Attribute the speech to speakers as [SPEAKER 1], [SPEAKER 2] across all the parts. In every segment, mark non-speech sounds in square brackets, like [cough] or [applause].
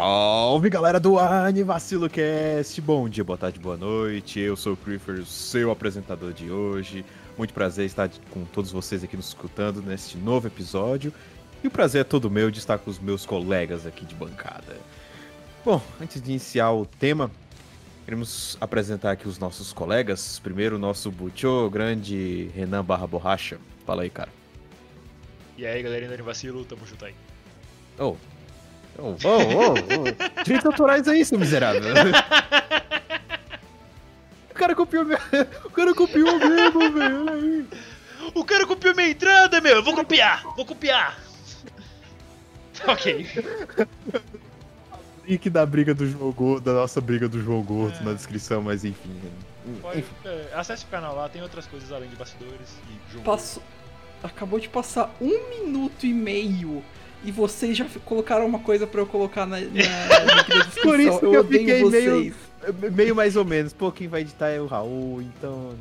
[SPEAKER 1] Salve galera do Anivacilo Cast, bom dia, boa tarde, boa noite. Eu sou o Creeper, seu apresentador de hoje. Muito prazer estar com todos vocês aqui nos escutando neste novo episódio. E o prazer é todo meu de estar com os meus colegas aqui de bancada. Bom, antes de iniciar o tema, queremos apresentar aqui os nossos colegas. Primeiro, o nosso Butchô, grande Renan Barra Borracha. Fala aí, cara.
[SPEAKER 2] E aí, galerinha do Vacilo, tamo junto aí.
[SPEAKER 1] Oh. Oh, oh, oh. Direitos autorais aí, seu miserável. [laughs] o cara copiou meu... O cara copiou mesmo, velho. Olha aí.
[SPEAKER 2] O cara copiou minha entrada, meu! Eu vou copiar! Vou copiar! ok.
[SPEAKER 1] Link da briga do João Gordo, da nossa briga do João Gordo
[SPEAKER 2] É.
[SPEAKER 1] na descrição, mas enfim.
[SPEAKER 2] Pode,
[SPEAKER 1] Enfim.
[SPEAKER 2] é, acesse o canal lá, tem outras coisas além de bastidores e jogo.
[SPEAKER 3] Passou. Acabou de passar um minuto e meio e vocês já colocaram uma coisa pra eu colocar na, na, da [laughs] descrição.
[SPEAKER 1] Por isso que eu
[SPEAKER 3] odeio
[SPEAKER 1] fiquei
[SPEAKER 3] vocês.
[SPEAKER 1] meio, meio mais ou menos. Pô, quem vai editar é o Raul, então.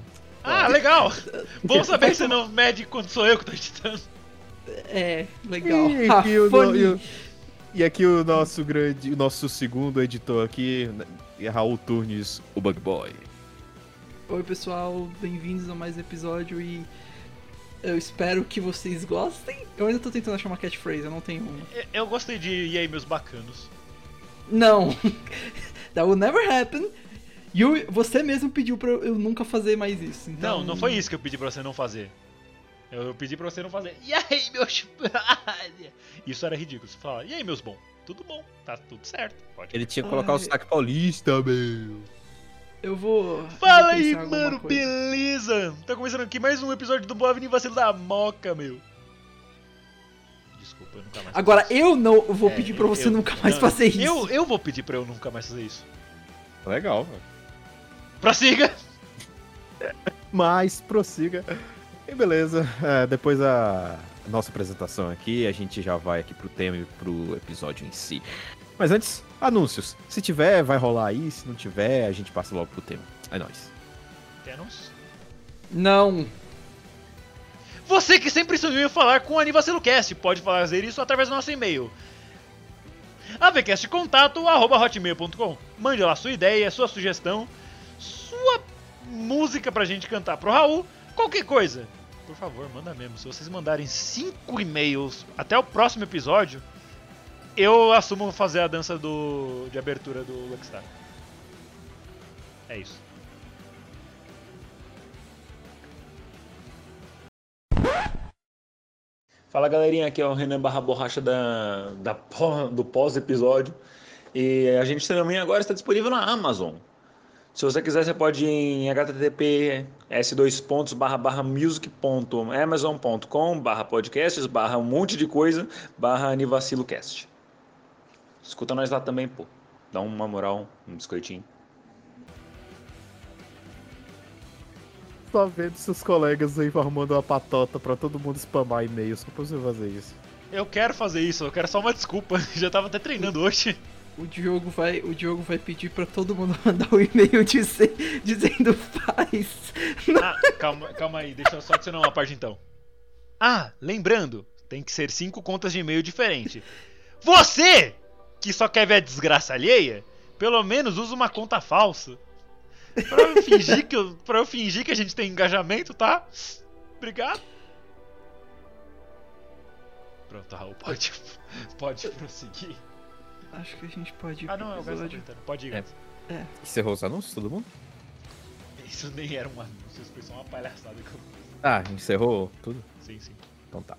[SPEAKER 2] Ah, legal! [laughs] Bom saber que você não mede quando sou eu que tô editando.
[SPEAKER 3] É, legal.
[SPEAKER 1] E
[SPEAKER 3] Ah,
[SPEAKER 1] aqui, o, no- e o- e aqui o nosso grande. O nosso segundo editor aqui, é Raul Turnes, o Bug Boy.
[SPEAKER 3] Oi pessoal, bem-vindos a mais um episódio e eu espero que vocês gostem. Eu ainda tô tentando achar uma catchphrase, eu não tenho uma.
[SPEAKER 2] Eu- gostei de E aí, meus bacanos.
[SPEAKER 3] Não! [laughs] That will never happen. You, você mesmo pediu pra eu nunca fazer mais isso. Então...
[SPEAKER 2] Não, não foi isso que eu pedi pra você não fazer. Eu eu pedi pra você não fazer. E aí, [laughs] meus. [laughs] Isso era ridículo. Você fala, e aí, meus bom? Tudo bom, tá tudo certo. Pode.
[SPEAKER 1] Ele tinha que colocar o
[SPEAKER 3] Ai.
[SPEAKER 1] sotaque paulista, meu.
[SPEAKER 3] Eu vou.
[SPEAKER 2] Fala
[SPEAKER 3] vou
[SPEAKER 2] aí, mano,
[SPEAKER 3] coisa.
[SPEAKER 2] beleza? Tá começando aqui mais um episódio do Boa Avenida Vacilo da Moca, meu. Desculpa, eu nunca mais.
[SPEAKER 3] Agora eu não vou
[SPEAKER 2] É,
[SPEAKER 3] pedir pra você
[SPEAKER 2] eu-
[SPEAKER 3] nunca mais
[SPEAKER 2] não,
[SPEAKER 3] fazer isso.
[SPEAKER 2] Eu, eu vou pedir pra eu nunca mais fazer isso.
[SPEAKER 1] Legal, velho.
[SPEAKER 2] Prossiga! [laughs]
[SPEAKER 1] Mas prossiga. E beleza, é, depois da nossa apresentação aqui, a gente já vai aqui pro tema e pro episódio em si. Mas antes, anúncios. Se tiver, vai rolar aí. Se não tiver, a gente passa logo pro tema. É nóis.
[SPEAKER 2] Tenos.
[SPEAKER 3] Não.
[SPEAKER 2] Você que sempre sonhou em falar com o AnivaciloCast, pode fazer isso através do nosso e-mail. avcastcontato.hotmail.com Mande lá sua ideia, sua sugestão, sua música pra gente cantar pro Raul, qualquer coisa. Por favor, manda mesmo. Se vocês mandarem 5 e-mails até o próximo episódio, eu assumo fazer a dança do, de abertura do Luckstar. É isso.
[SPEAKER 4] Fala galerinha, aqui é o Renan Barra Borracha da, da do pós-episódio. E a gente também agora está disponível na Amazon. Se você quiser, você pode ir em http s2 pontos barra barra music.amazon.com barra podcasts barra um monte de coisa barra anivacilocast. Escuta nós lá também, pô. Dá uma moral, um biscoitinho.
[SPEAKER 1] Só vendo seus colegas aí formando uma patota pra todo mundo spamar e-mail só pra você fazer isso.
[SPEAKER 2] Eu quero fazer isso, eu quero só uma desculpa. [laughs] Já tava até treinando hoje.
[SPEAKER 3] O Diogo vai, o Diogo vai pedir pra todo mundo [laughs] mandar um e-mail dizer- dizendo faz.
[SPEAKER 2] Ah, calma, calma aí, deixa eu só adicionar uma parte então. Ah, lembrando, tem que ser cinco contas de e-mail diferentes. Você, que só quer ver a desgraça alheia, pelo menos usa uma conta falsa. Pra eu fingir que, eu, pra eu fingir que a gente tem engajamento, tá? Obrigado. Pronto, Raul, pode, pode prosseguir.
[SPEAKER 3] Acho que a gente pode ir
[SPEAKER 2] Ah,
[SPEAKER 3] pro
[SPEAKER 2] não, é o
[SPEAKER 3] episódio.
[SPEAKER 2] tentando. Pode ir,
[SPEAKER 1] É.
[SPEAKER 2] Gás.
[SPEAKER 1] Encerrou os anúncios, todo mundo?
[SPEAKER 2] Isso nem era um anúncio, isso foi só uma palhaçada que eu fiz.
[SPEAKER 1] Ah, encerrou tudo?
[SPEAKER 2] Sim, sim.
[SPEAKER 1] Então tá.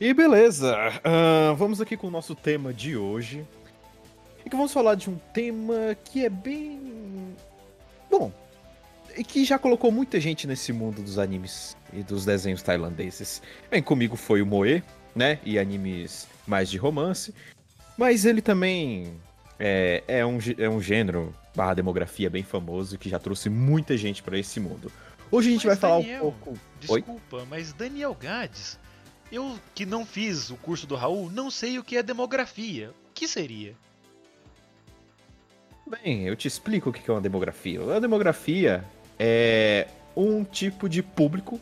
[SPEAKER 1] E beleza, ahn, vamos aqui com o nosso tema de hoje. E que vamos falar de um tema que é bem. Bom, e que já colocou muita gente nesse mundo dos animes e dos desenhos tailandeses. Bem, comigo foi o Moe, né? E animes mais de romance. Mas ele também é, é, um, é um gênero barra demografia bem famoso que já trouxe muita gente pra esse mundo. Hoje a gente
[SPEAKER 2] Mas,
[SPEAKER 1] vai falar
[SPEAKER 2] Daniel,
[SPEAKER 1] um pouco. Oi?
[SPEAKER 2] Desculpa, mas Daniel Gades, eu que não fiz o curso do Raul, não sei o que é demografia. O que seria?
[SPEAKER 1] Bem, eu te explico o que é uma demografia. A demografia é um tipo de público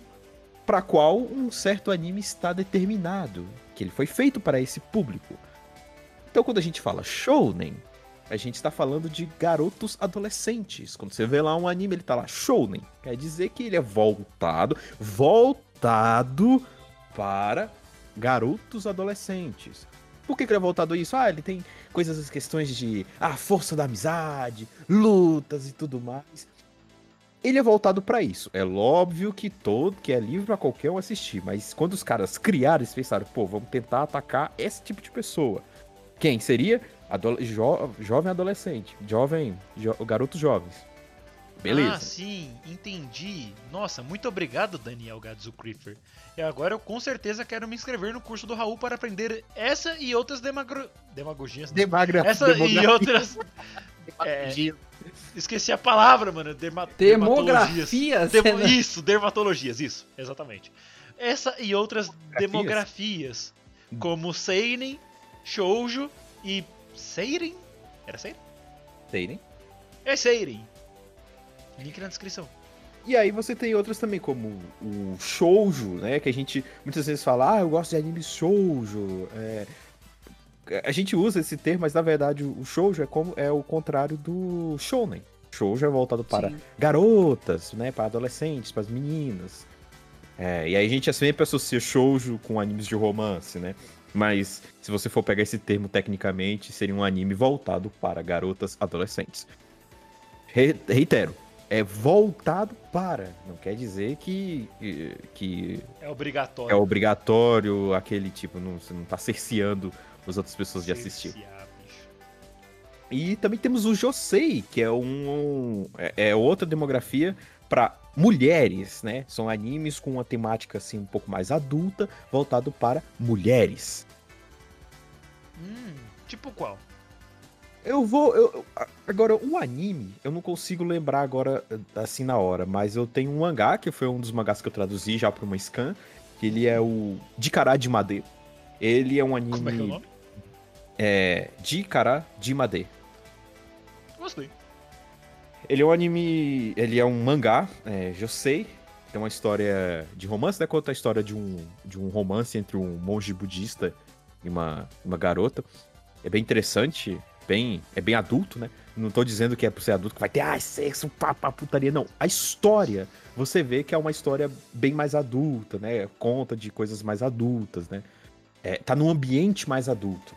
[SPEAKER 1] para qual um certo anime está determinado, que ele foi feito para esse público. Então, quando a gente fala shounen, a gente está falando de garotos adolescentes. Quando você vê lá um anime, ele tá lá shounen, quer dizer que ele é voltado, voltado para garotos adolescentes. Por que, que ele é voltado a isso? Ah, ele tem coisas, as questões de ah, força da amizade, lutas e tudo mais. Ele é voltado pra isso. É óbvio que todo que é livre pra qualquer um assistir, mas quando os caras criaram, eles pensaram, pô, vamos tentar atacar esse tipo de pessoa. Quem seria? Adole- jo- jovem adolescente, jovem, jo- garotos jovens. Beleza.
[SPEAKER 2] Ah, sim, entendi. Nossa, muito obrigado, Daniel Creeper. E agora eu com certeza quero me inscrever no curso do Raul para aprender essa e outras demagro... demagogias. não.
[SPEAKER 1] Demagra-
[SPEAKER 2] Essa e
[SPEAKER 1] demografia.
[SPEAKER 2] outras. É, esqueci a palavra, mano. Derma... dermatologias.
[SPEAKER 3] Demografia?
[SPEAKER 2] Demo-
[SPEAKER 3] Senna.
[SPEAKER 2] Isso, dermatologias, isso, exatamente. Essa e outras demografias, como Seinen, Shoujo e Seiren? Era Seiren?
[SPEAKER 1] Sei, né?
[SPEAKER 2] É Seiren. Link na descrição.
[SPEAKER 1] E aí você tem outras também, como o shoujo, né? Que a gente muitas vezes fala, ah, eu gosto de anime shoujo. É, A gente usa esse termo, mas na verdade o shoujo é, como, é o contrário do shounen. Shoujo é voltado para
[SPEAKER 3] Sim.
[SPEAKER 1] garotas, né? Para adolescentes, para as meninas. É, e aí a gente sempre associa shoujo com animes de romance, né? Mas se você for pegar esse termo tecnicamente, seria um anime voltado para garotas adolescentes. Re- reitero, é voltado para. Não quer dizer que, que
[SPEAKER 2] É obrigatório.
[SPEAKER 1] é obrigatório aquele tipo, não, você não tá cerceando as outras pessoas de assistir.
[SPEAKER 2] Bicho.
[SPEAKER 1] E também temos o Josei, que é um é, é outra demografia para mulheres, né? São animes com uma temática assim um pouco mais adulta, voltado para mulheres.
[SPEAKER 2] Hum, tipo qual?
[SPEAKER 1] Eu vou. eu- agora, um anime, eu não consigo lembrar agora assim na hora, mas eu tenho um mangá, que foi um dos mangás que eu traduzi já para uma scan, que ele é o Dikara de Made. Ele é um anime.
[SPEAKER 2] Como é que é o nome?
[SPEAKER 1] É. Dikara de Made.
[SPEAKER 2] Gostei.
[SPEAKER 1] Ele é um anime. Ele é um mangá, é, Josei. Tem uma história de romance, né? Conta a história de um, de um romance entre um monge budista e uma, uma garota. É bem interessante, bem, é bem adulto, né? Não tô dizendo que é por ser adulto que vai ter ai, sexo, pá, pá, putaria, não. A história, você vê que é uma história bem mais adulta, né? Conta de coisas mais adultas, né? É, tá num ambiente mais adulto.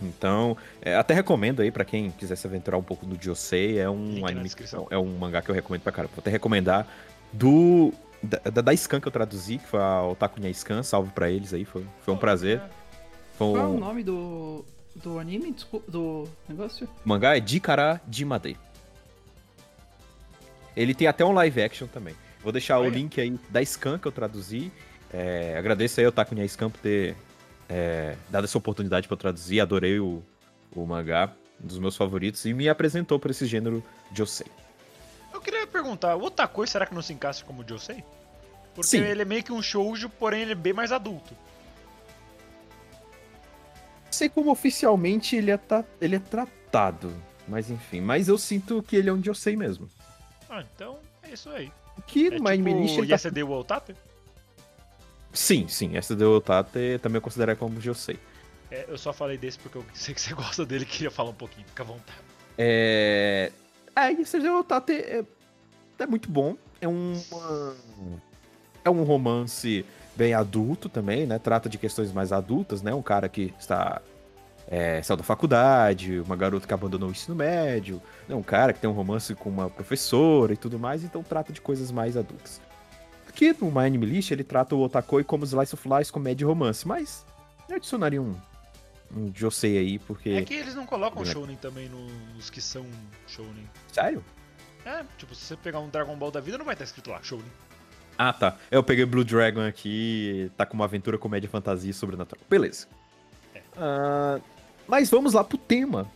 [SPEAKER 1] Então, é, até recomendo aí pra quem quiser se aventurar um pouco no Josei, é um anime, é um mangá que eu recomendo pra caramba. Vou até recomendar do da, da, da Scan que eu traduzi, que foi a Otaku Nya Scan, salve pra eles aí, foi, foi um prazer. Foi
[SPEAKER 3] Qual é o
[SPEAKER 1] um,
[SPEAKER 3] nome do, do anime? Desculpa, do negócio?
[SPEAKER 1] o mangá é Dikara Jimade. Ele tem até um live action também. Vou deixar o
[SPEAKER 2] Olha.
[SPEAKER 1] link aí da Scan que eu traduzi. É, agradeço aí ao Otaku Nya Scan por ter é, dado essa oportunidade pra eu traduzir. Adorei o, o mangá, um dos meus favoritos, e me apresentou pra esse gênero Josei.
[SPEAKER 2] Eu queria perguntar, o Otakoi será que não se encaixa como o Josei? Porque
[SPEAKER 1] Sim.
[SPEAKER 2] ele é meio que um shoujo, porém ele é bem mais adulto.
[SPEAKER 1] Não sei como oficialmente ele é, ta- ele é tratado, mas enfim. Mas eu sinto que ele é um Josei mesmo.
[SPEAKER 2] Ah, então é isso aí.
[SPEAKER 1] Que
[SPEAKER 2] É
[SPEAKER 1] List
[SPEAKER 2] tipo
[SPEAKER 1] ele tá...
[SPEAKER 2] Yesterday o Otape?
[SPEAKER 1] Sim, sim, essa do Tate também eu considero como Josei.
[SPEAKER 2] É, eu só falei desse porque eu [laughs] sei que você gosta dele e queria falar um pouquinho, fica à vontade.
[SPEAKER 1] É. É, esse do Tate é... é muito bom. É um. É um romance bem adulto também, né? Trata de questões mais adultas, né? Um cara que está é, saiu da faculdade, uma garota que abandonou o ensino médio, né, um cara que tem um romance com uma professora e tudo mais, então trata de coisas mais adultas. Aqui no My Anime List ele trata o Otakoi como Slice of Life, comédia e romance, mas eu adicionaria um, um Josei aí, porque...
[SPEAKER 2] É que eles não colocam
[SPEAKER 1] Bem-
[SPEAKER 2] shounen também no- nos que são shounen.
[SPEAKER 1] Sério?
[SPEAKER 2] É, tipo, se você pegar um Dragon Ball da vida, não vai estar escrito lá, shounen.
[SPEAKER 1] Ah, tá. Eu peguei Blue Dragon aqui, tá com uma aventura, comédia, fantasia e sobrenatural. Beleza. Ah, mas vamos lá pro tema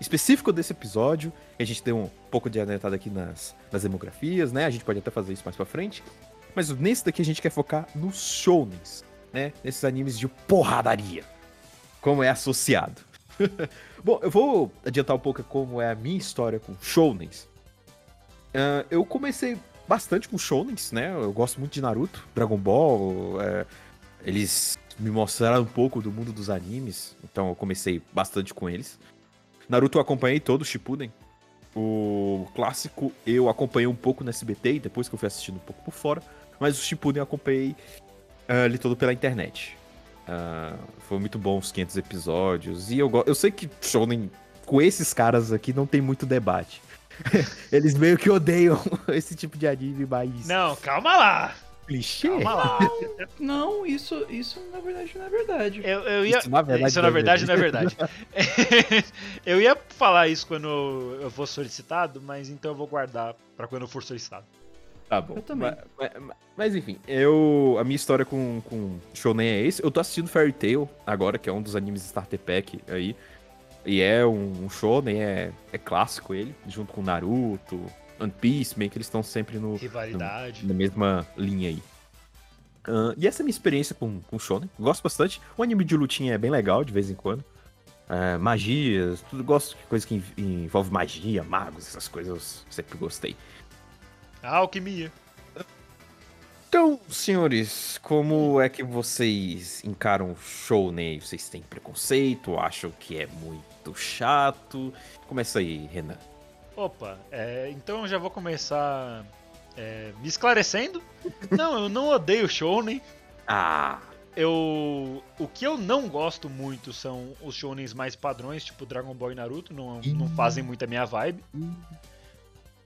[SPEAKER 1] específico desse episódio. A gente deu um pouco de adiantada aqui nas, nas demografias, né? A gente pode até fazer isso mais pra frente. Mas nesse daqui a gente quer focar nos shounens, né? Nesses animes de porradaria. Como é associado. [laughs] Bom, eu vou adiantar um pouco como é a minha história com shounens. Ah, eu comecei bastante com shounens, né? Eu gosto muito de Naruto, Dragon Ball. é, eles me mostraram um pouco do mundo dos animes, então eu comecei bastante com eles. Naruto eu acompanhei todo Shippuden. O clássico eu acompanhei um pouco no SBT e depois que eu fui assistindo um pouco por fora. Mas o Shippuden eu acompanhei ah, ele todo pela internet. Ah, foi muito bom os 500 episódios. E eu, eu sei que Shonen com esses caras aqui não tem muito debate. [laughs] Eles meio que odeiam [laughs] esse tipo de anime mais
[SPEAKER 2] Não, calma lá!
[SPEAKER 1] clichê.
[SPEAKER 2] Calma lá. [laughs]
[SPEAKER 3] Não, isso, isso na verdade não é verdade.
[SPEAKER 2] Eu, eu ia...
[SPEAKER 1] Isso, na verdade,
[SPEAKER 2] isso na
[SPEAKER 1] não é
[SPEAKER 2] verdade não é verdade. eu ia falar isso quando eu for solicitado, mas então eu vou guardar pra quando eu for solicitado.
[SPEAKER 1] Tá bom.
[SPEAKER 3] Eu também.
[SPEAKER 1] Mas, mas- mas, enfim, eu. A minha história com, com Shonen é esse. Eu tô assistindo Fairy Tail agora, que é um dos animes Starter Pack aí. E é um, um Shonen, é, é clássico ele, junto com Naruto, One Piece, meio que eles estão sempre no,
[SPEAKER 2] Rivalidade.
[SPEAKER 1] na mesma linha aí. Ahn, e essa é a minha experiência com, com Shonen. Gosto bastante. O anime de lutinha é bem legal de vez em quando. É, magias, tudo gosto de coisa que env- envolve magia, magos, essas coisas eu sempre gostei.
[SPEAKER 2] A alquimia.
[SPEAKER 1] Então, senhores, como é que vocês encaram o Shonen? Vocês têm preconceito? Acham que é muito chato? Começa aí, Renan.
[SPEAKER 2] Opa, é, então eu já vou começar é, me esclarecendo. Não, eu não odeio shounen.
[SPEAKER 1] Ah,
[SPEAKER 2] Eu, o que eu não gosto muito são os shounens mais padrões, tipo Dragon Ball e Naruto, não, não fazem muito a minha vibe.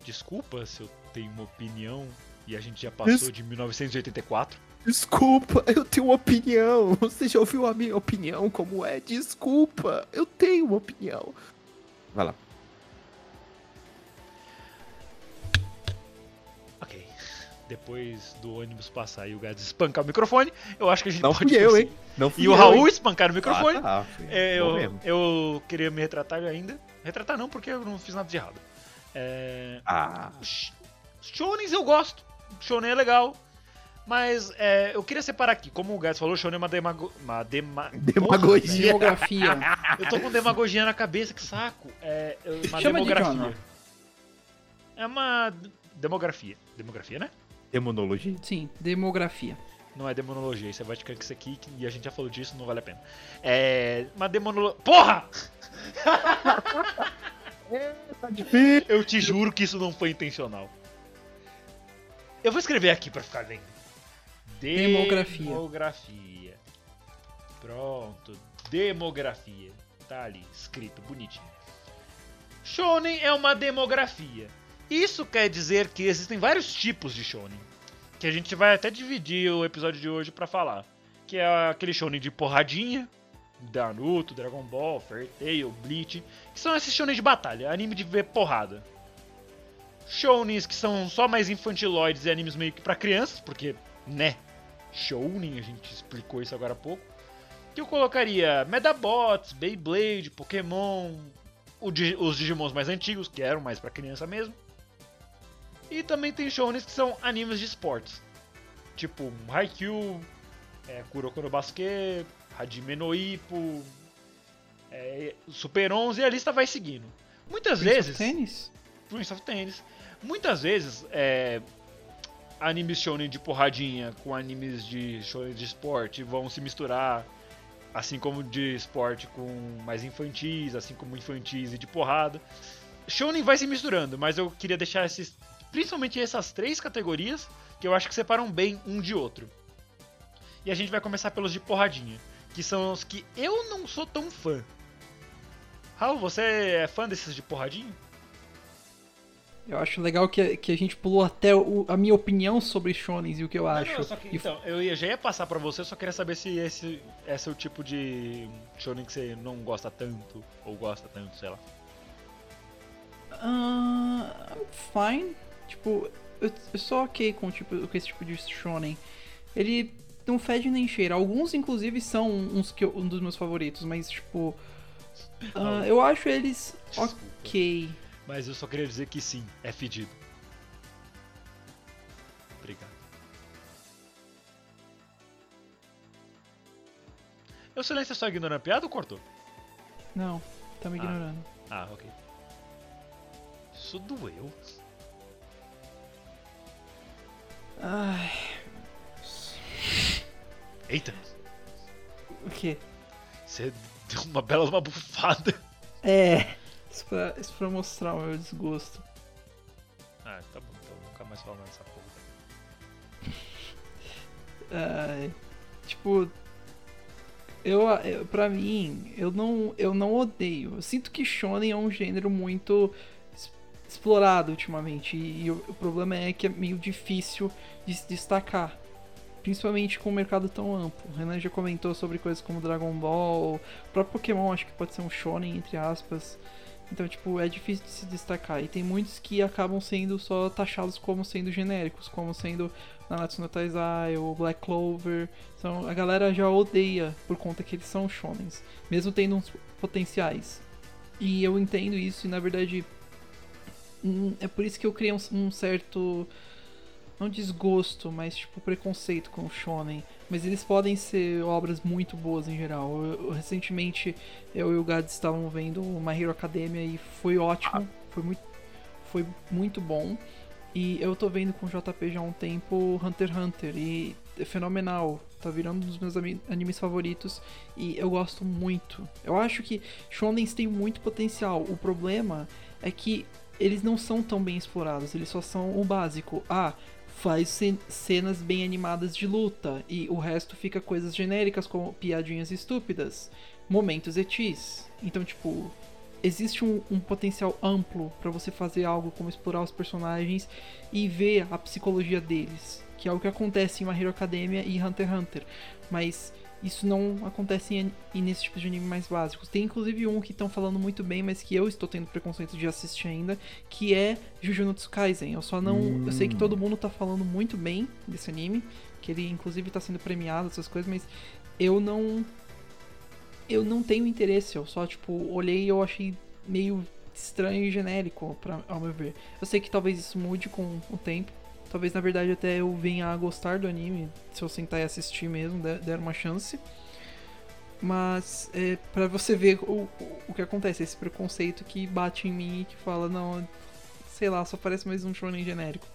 [SPEAKER 2] Desculpa se eu tenho uma opinião e a gente já passou de 1984.
[SPEAKER 1] desculpa, eu tenho uma opinião. Você já ouviu a minha opinião como é? Desculpa, eu tenho uma opinião. Vai lá.
[SPEAKER 2] Ok. Depois do ônibus passar e o Gads espancar o microfone, eu acho que a gente
[SPEAKER 1] Não
[SPEAKER 2] pode
[SPEAKER 1] fui eu, hein? Não fui
[SPEAKER 2] E o
[SPEAKER 1] eu,
[SPEAKER 2] Raul
[SPEAKER 1] hein?
[SPEAKER 2] espancar o microfone.
[SPEAKER 1] Ah, tá,
[SPEAKER 2] É, eu,
[SPEAKER 1] mesmo.
[SPEAKER 2] eu queria me retratar ainda. Retratar não, porque eu não fiz nada de errado. É,
[SPEAKER 1] Ah,
[SPEAKER 2] Sh- Shonens eu gosto. Shonen é legal. Mas é, eu queria separar aqui. Como o Gads falou, Shonen é uma, demago... uma dema... [laughs]
[SPEAKER 1] Demagogia.
[SPEAKER 2] Eu tô com demagogia na cabeça, que saco. É é uma
[SPEAKER 3] Chama de
[SPEAKER 2] demografia.
[SPEAKER 3] genre.
[SPEAKER 2] É uma demografia. Demografia, né?
[SPEAKER 1] demonologia?
[SPEAKER 3] Sim, demografia.
[SPEAKER 2] Não é demonologia, isso é Vatican que isso aqui, e a gente já falou disso, não vale a pena. É. Uma demonologia. Porra! [laughs]
[SPEAKER 1] Tá difícil.
[SPEAKER 2] Eu te juro que isso não foi intencional. Eu vou escrever aqui pra ficar lendo.
[SPEAKER 3] Demografia.
[SPEAKER 2] Demografia. Pronto. Demografia. Tá ali, escrito, bonitinho. Shonen é uma demografia. Isso quer dizer que existem vários tipos de shonen. Que a gente vai até dividir o episódio de hoje pra falar. Que é aquele shonen de porradinha. Naruto, Dragon Ball, Fairy Tail, Bleach. Que são esses shonen de batalha, anime de ver porrada. Shounens que são só mais infantiloides e animes meio que pra crianças, porque, né? Shounen, a gente explicou isso agora há pouco. Que eu colocaria Medabots, Beyblade, Pokémon, os Digimons mais antigos, que eram mais pra criança mesmo. E também tem shounens que são animes de esportes. Tipo Haikyuu, é, Kuroko no Basket, Hajime no Ippo, é, Super 11 e a lista vai seguindo. Muitas
[SPEAKER 3] Prince
[SPEAKER 2] vezes...
[SPEAKER 3] Tennis?
[SPEAKER 2] Prince of Tennis. Muitas vezes, é, animes shonen de porradinha com animes de shonen de esporte vão se misturar, assim como de esporte com mais infantis, assim como infantis e de porrada. Shonen vai se misturando, mas eu queria deixar esses, principalmente essas três categorias que eu acho que separam bem um de outro. E a gente vai começar pelos de porradinha, que são os que eu não sou tão fã. Raul, você é fã desses de porradinho?
[SPEAKER 3] Eu acho legal que, que a gente pulou até o- a minha opinião sobre shonens e o que eu
[SPEAKER 2] Não,
[SPEAKER 3] acho.
[SPEAKER 2] não, que- então, eu ia- já ia passar pra você, só queria saber se esse, esse é o tipo de shonen que você não gosta tanto, ou gosta tanto, sei lá.
[SPEAKER 3] Ah, fine. Tipo, eu, eu sou ok com, tipo, com esse tipo de shonen. Ele não fede nem cheira. Alguns, inclusive, são uns que eu- um dos meus favoritos, mas, tipo. ah, eu acho eles
[SPEAKER 2] Desculpa. Mas eu só queria dizer que sim, é fedido. Obrigado. O silêncio é só ignorando a piada ou cortou?
[SPEAKER 3] Não, tá me
[SPEAKER 2] Ah.
[SPEAKER 3] ignorando.
[SPEAKER 2] Ah, ok. Isso doeu.
[SPEAKER 3] Ai,
[SPEAKER 2] Eita,
[SPEAKER 3] o quê?
[SPEAKER 2] você deu uma bela uma bufada.
[SPEAKER 3] É. Isso pra, isso pra mostrar o meu desgosto.
[SPEAKER 2] Ah, tá bom, então nunca mais falo nessa porra. [laughs]
[SPEAKER 3] Ai, tipo, eu, eu para mim, eu não, eu não odeio. Eu sinto que shonen é um gênero muito explorado ultimamente e, o, o problema é que é meio difícil de se destacar, principalmente com um mercado tão amplo. O Renan já comentou sobre coisas como Dragon Ball, o próprio Pokémon acho que pode ser um shonen entre aspas. Então, tipo, é difícil de se destacar. E tem muitos que acabam sendo só taxados como sendo genéricos, como sendo Nanatsu no Taizai, ou Black Clover. Então a galera já odeia por conta que eles são shonens, mesmo tendo uns potenciais. E eu entendo isso e na verdade hum, é por isso que eu criei um, um certo não desgosto, mas tipo preconceito com o shonen. Mas eles podem ser obras muito boas em geral. Eu- eu- recentemente eu e o Gads estavam vendo My Hero Academia e foi ótimo, foi muito, foi muito bom. E eu tô vendo com o JP já há um tempo Hunter x Hunter e é fenomenal. Tá virando um dos meus animes favoritos e eu gosto muito. Eu acho que shonens têm muito potencial. O problema é que eles não são tão bem explorados, eles só são o básico. Ah, faz cen- cenas bem animadas de luta e o resto fica coisas genéricas como piadinhas estúpidas, momentos etis. Então, tipo, existe um, um potencial amplo pra você fazer algo como explorar os personagens e ver a psicologia deles, que é o que acontece em My Hero Academia e Hunter x Hunter. Mas isso não acontece em, em nesse tipo de anime mais básicos. Tem inclusive um que estão falando muito bem, mas que eu estou tendo preconceito de assistir ainda, que é Jujutsu Kaisen. Eu só não, eu sei que todo mundo tá falando muito bem desse anime, que ele inclusive tá sendo premiado essas coisas, mas eu não eu não tenho interesse, eu só tipo olhei e eu achei meio estranho e genérico, pra, ao meu ver. Eu sei que talvez isso mude com o tempo. Talvez na verdade até eu venha a gostar do anime, se eu sentar e assistir mesmo, der, der uma chance. Mas é para você ver o, o, que acontece, esse preconceito que bate em mim e que fala, não, sei lá, só parece mais um shonen genérico.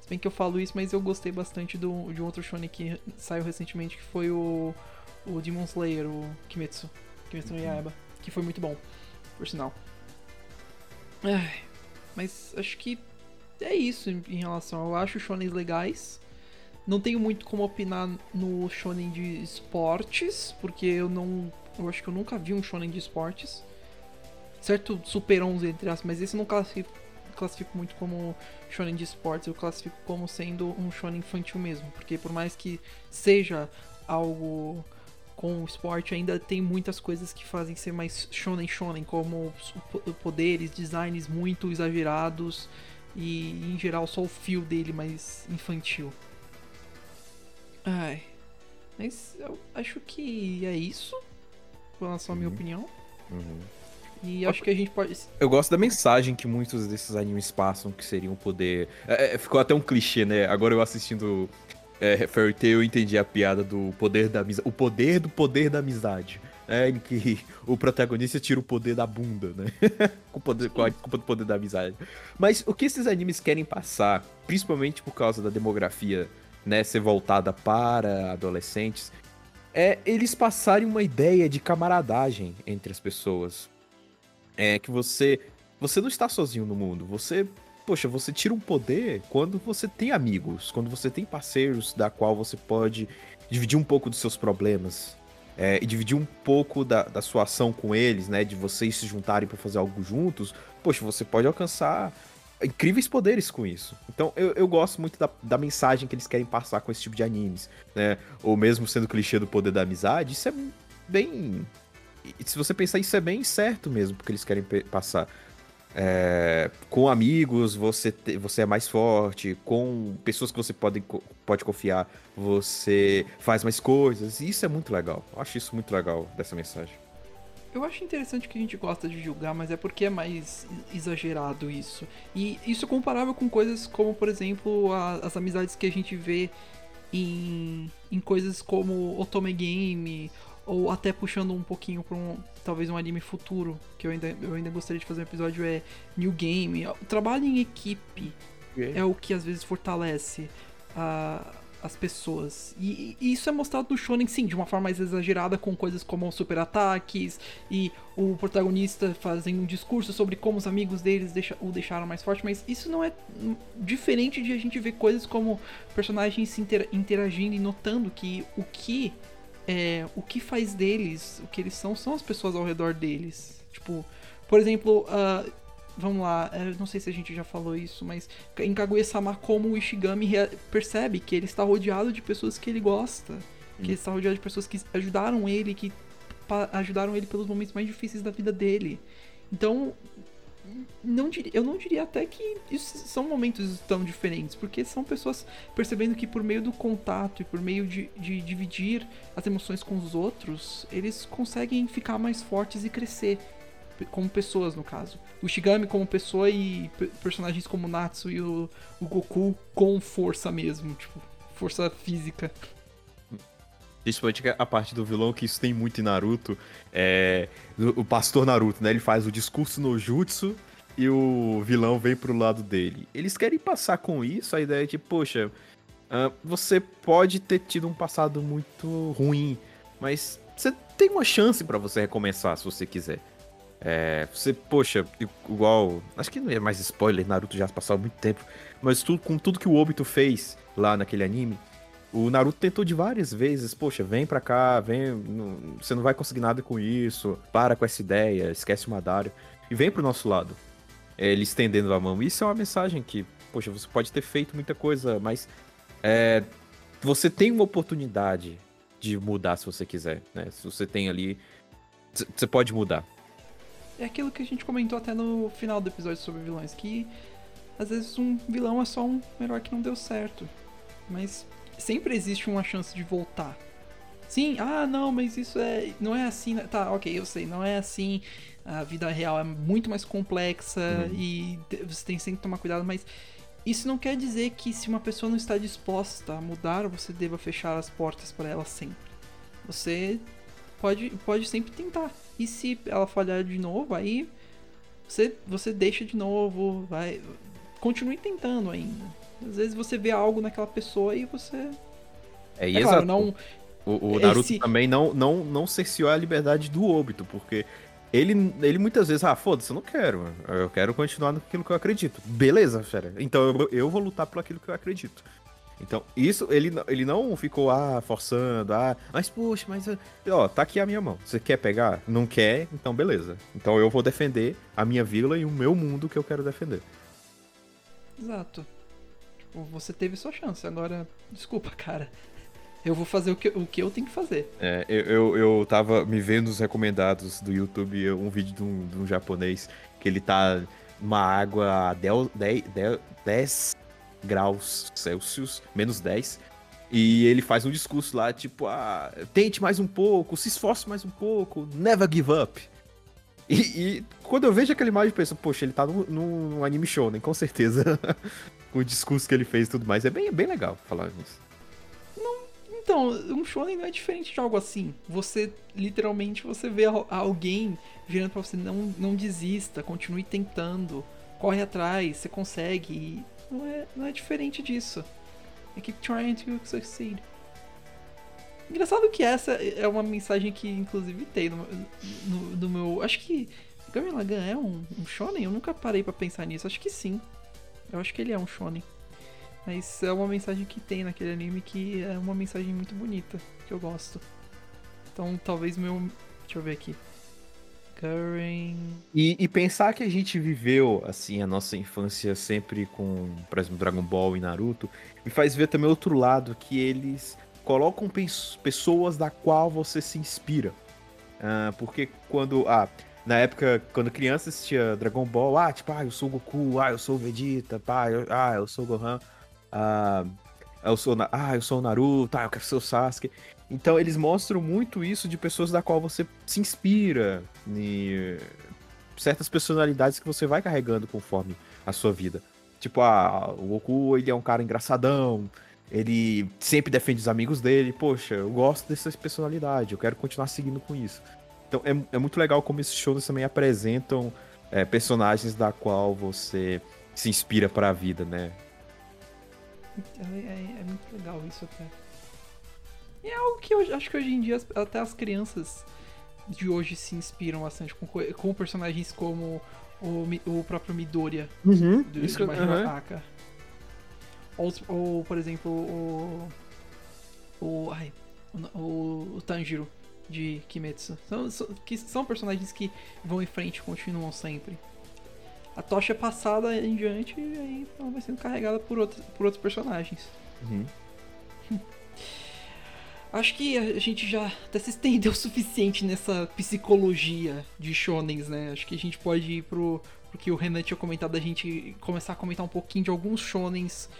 [SPEAKER 3] Se bem que eu falo isso, mas eu gostei bastante do, de um outro shonen que saiu recentemente, que foi o, o Demon Slayer, o Kimetsu. Kimetsu no Yaiba, que foi muito bom, por sinal. Ai, mas acho que é isso em, relação. Eu acho shonens legais. Não tenho muito como opinar no shonen de esportes, porque eu não. Eu acho que eu nunca vi um shonen de esportes. Certo, Super 11 entre aspas, mas esse eu não classifico, classifico muito como shonen de esportes, eu classifico como sendo um shonen infantil mesmo, porque por mais que seja algo com esporte, ainda tem muitas coisas que fazem ser mais shonen shonen, como poderes, designs muito exagerados e em geral só o fio dele mais infantil. Ai, mas eu acho que é isso com relação à minha
[SPEAKER 1] Uhum.
[SPEAKER 3] opinião.
[SPEAKER 1] Uhum.
[SPEAKER 3] E acho que a gente pode.
[SPEAKER 1] Eu gosto da mensagem que muitos desses animes passam, que seriam poder. É, é, ficou até um clichê, né? Agora eu assistindo é, Fairy Tail, eu entendi a piada do poder da amizade. O poder do poder da amizade. É, em que o protagonista tira o poder da bunda, né? [laughs] com, o poder, com a culpa do poder da amizade. Mas o que esses animes querem passar, principalmente por causa da demografia, né, ser voltada para adolescentes, é eles passarem uma ideia de camaradagem entre as pessoas é que você você não está sozinho no mundo. Você, poxa, você tira um poder quando você tem amigos, quando você tem parceiros da qual você pode dividir um pouco dos seus problemas. É, e dividir um pouco da, da sua ação com eles, né? De vocês se juntarem para fazer algo juntos, poxa, você pode alcançar incríveis poderes com isso. Então eu, eu gosto muito da, da mensagem que eles querem passar com esse tipo de animes, né? Ou mesmo sendo clichê do poder da amizade, isso é bem. Se você pensar, isso é bem certo mesmo, porque eles querem passar. É, com amigos você, te, você é mais forte, com pessoas que você pode, pode confiar, você faz mais coisas. E isso é muito legal. Eu acho isso muito legal dessa mensagem.
[SPEAKER 3] Eu acho interessante que a gente gosta de julgar, mas é porque é mais exagerado isso. E isso é comparável com coisas como, por exemplo, a, as amizades que a gente vê em, em coisas como Otome Game, ou até puxando um pouquinho para um, talvez um anime futuro, que eu ainda, eu ainda gostaria de fazer um episódio, é New Game. O trabalho em equipe okay. é o que às vezes fortalece a as pessoas. E, e, isso é mostrado no shonen, sim, de uma forma mais exagerada, com coisas como super ataques e o protagonista fazendo um discurso sobre como os amigos deles deixa, o deixaram mais forte, mas isso não é diferente de a gente ver coisas como personagens se inter, interagindo e notando que o que é, o que faz deles, o que eles são, são as pessoas ao redor deles. Tipo, por exemplo, uh, Vamos lá, eu não sei se a gente já falou isso, mas em Kaguya-sama, como o Ishigami percebe que ele está rodeado de pessoas que ele gosta, que ele está rodeado de pessoas que ajudaram ele, que ajudaram ele pelos momentos mais difíceis da vida dele. Então, não eu não diria até que são momentos tão diferentes, porque são pessoas percebendo que por meio do contato e por meio de, de dividir as emoções com os outros, eles conseguem ficar mais fortes e crescer como pessoas, no caso. O Shigami como pessoa e personagens como o Natsu e o, o Goku com força mesmo, tipo, força física.
[SPEAKER 1] Principalmente a parte do vilão, que isso tem muito em Naruto, é o pastor Naruto, né? Ele faz o discurso no jutsu e o vilão vem pro lado dele. Eles querem passar com isso a ideia de, poxa, uh, você pode ter tido um passado muito ruim, mas você tem uma chance para você recomeçar se você quiser. É, você, poxa, igual. Acho que não é mais spoiler, Naruto já passou muito tempo. Mas com tudo que o Obito fez lá naquele anime, o Naruto tentou de várias vezes, poxa, vem pra cá, vem. Não, você não vai conseguir nada com isso, para com essa ideia, esquece o Madário. E vem pro nosso lado. Ele estendendo a mão. Isso é uma mensagem que, poxa, você pode ter feito muita coisa, mas é, você tem uma oportunidade de mudar se você quiser, né? Se você tem ali. Você pode mudar
[SPEAKER 3] é aquilo que a gente comentou até no final do episódio sobre vilões, que às vezes um vilão é só um herói que não deu certo. Mas sempre existe uma chance de voltar. Sim, ah não, mas isso é. Não é assim. Né? Tá, ok, eu sei, não é assim. A vida real é muito mais complexa uhum. e você tem sempre que tomar cuidado, mas isso não quer dizer que se uma pessoa não está disposta a mudar, você deva fechar as portas para ela sempre. Você pode, pode sempre tentar. E se ela falhar de novo, aí você, você deixa de novo, vai. Continue tentando ainda. Às vezes você vê algo naquela pessoa e você.
[SPEAKER 1] É, e é claro, não. O, o Naruto esse... também não, não, não cerceou a liberdade do óbito, porque ele, ele muitas vezes, ah, foda-se, eu não quero. Eu quero continuar naquilo que eu acredito. Beleza, fera. Então eu, eu vou lutar por aquilo que eu acredito. Então, isso, ele, ele não ficou, ah, forçando, ah, mas poxa, mas, ó, tá aqui a minha mão. Você quer pegar? Não quer? Então, beleza. Então eu vou defender a minha vila e o meu mundo que eu quero defender.
[SPEAKER 3] Exato. Você teve sua chance, agora, desculpa, [laughs] cara. Eu vou fazer o que, o que eu tenho que fazer.
[SPEAKER 1] É, eu, eu, eu tava me vendo nos recomendados do YouTube um vídeo de um, de um japonês que ele tá numa água a 10, 10 graus Celsius, menos 10. E ele faz um discurso lá, tipo, ah, tente mais um pouco, se esforce mais um pouco, never give up. E, e quando eu vejo aquela imagem, eu penso, poxa, ele tá num, num anime show, né? Com certeza. [laughs] o discurso que ele fez e tudo mais. É bem, bem legal falar nisso.
[SPEAKER 3] Não, então, um shonen não é diferente de algo assim. Você, literalmente, você vê alguém virando pra você, não, não desista, continue tentando, corre atrás, você consegue não é, não é diferente disso. I keep trying to succeed. Engraçado que essa é uma mensagem que, inclusive, tem no, no, no meu. Acho que. Gurren Lagann é um, um shonen? Eu nunca parei para pensar nisso. Acho que sim. Eu acho que ele é um shonen. Mas é uma mensagem que tem naquele anime que é uma mensagem muito bonita, que eu gosto. Então talvez meu. Deixa eu ver aqui. Gurren.
[SPEAKER 1] E, e pensar que a gente viveu, assim, a nossa infância sempre com, por exemplo, Dragon Ball e Naruto, me faz ver também outro lado, que eles colocam pes- pessoas da qual você se inspira. Ah, porque quando. Ah, na época, quando criança assistia Dragon Ball, ah, tipo, ah, eu sou o Goku, ah, eu sou o Vegeta, pá, eu- ah, eu sou o Gohan, ah, eu sou, ah, eu sou o Naruto, ah, eu quero ser o Sasuke. Então eles mostram muito isso de pessoas da qual você se inspira, e certas personalidades que você vai carregando conforme a sua vida. Tipo, ah, o Goku, ele é um cara engraçadão, ele sempre defende os amigos dele. Poxa, eu gosto dessa personalidade, eu quero continuar seguindo com isso. Então é, é muito legal como esses shows também apresentam é, personagens da qual você se inspira pra vida, né?
[SPEAKER 3] É, é- é muito legal isso até. E é algo que eu acho que hoje em dia as- até as crianças de hoje se inspiram bastante com, co- com personagens como o, o próprio Midoriya
[SPEAKER 1] Uhum.
[SPEAKER 3] do, de My Hero Academia. Ou, ou, por exemplo, o. O. Ai. O, o Tanjiro de Kimetsu. São, são, que são personagens que vão em frente e continuam sempre. A tocha é passada em diante e aí ela vai sendo carregada por outros, por outros personagens.
[SPEAKER 1] Uhum. [laughs]
[SPEAKER 3] Acho que a gente já até se estendeu [laughs] o suficiente nessa psicologia de shonens, né? Acho que a gente pode ir pro, pro que o Renan tinha comentado, a gente começar a comentar um pouquinho de alguns shonens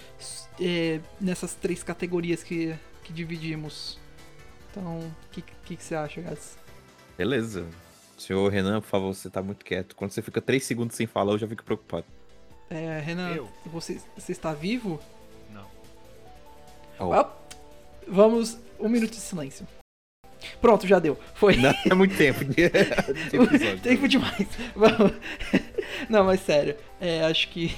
[SPEAKER 3] é, nessas três categorias que, que dividimos. Então, o que, que, que você acha, Gats?
[SPEAKER 1] Beleza. Senhor Renan, por favor, você tá muito quieto. Quando você fica três segundos sem falar, eu já fico preocupado.
[SPEAKER 3] É, Renan,
[SPEAKER 2] Eu?
[SPEAKER 3] você, você está vivo?
[SPEAKER 2] Não.
[SPEAKER 1] Oh.
[SPEAKER 3] Well, vamos, um minuto de silêncio. Pronto, já deu. Foi.
[SPEAKER 1] Não, é muito tempo [laughs] de, de episódio.
[SPEAKER 3] Tempo demais. Vamos. [laughs] Não, mas sério. É, acho que.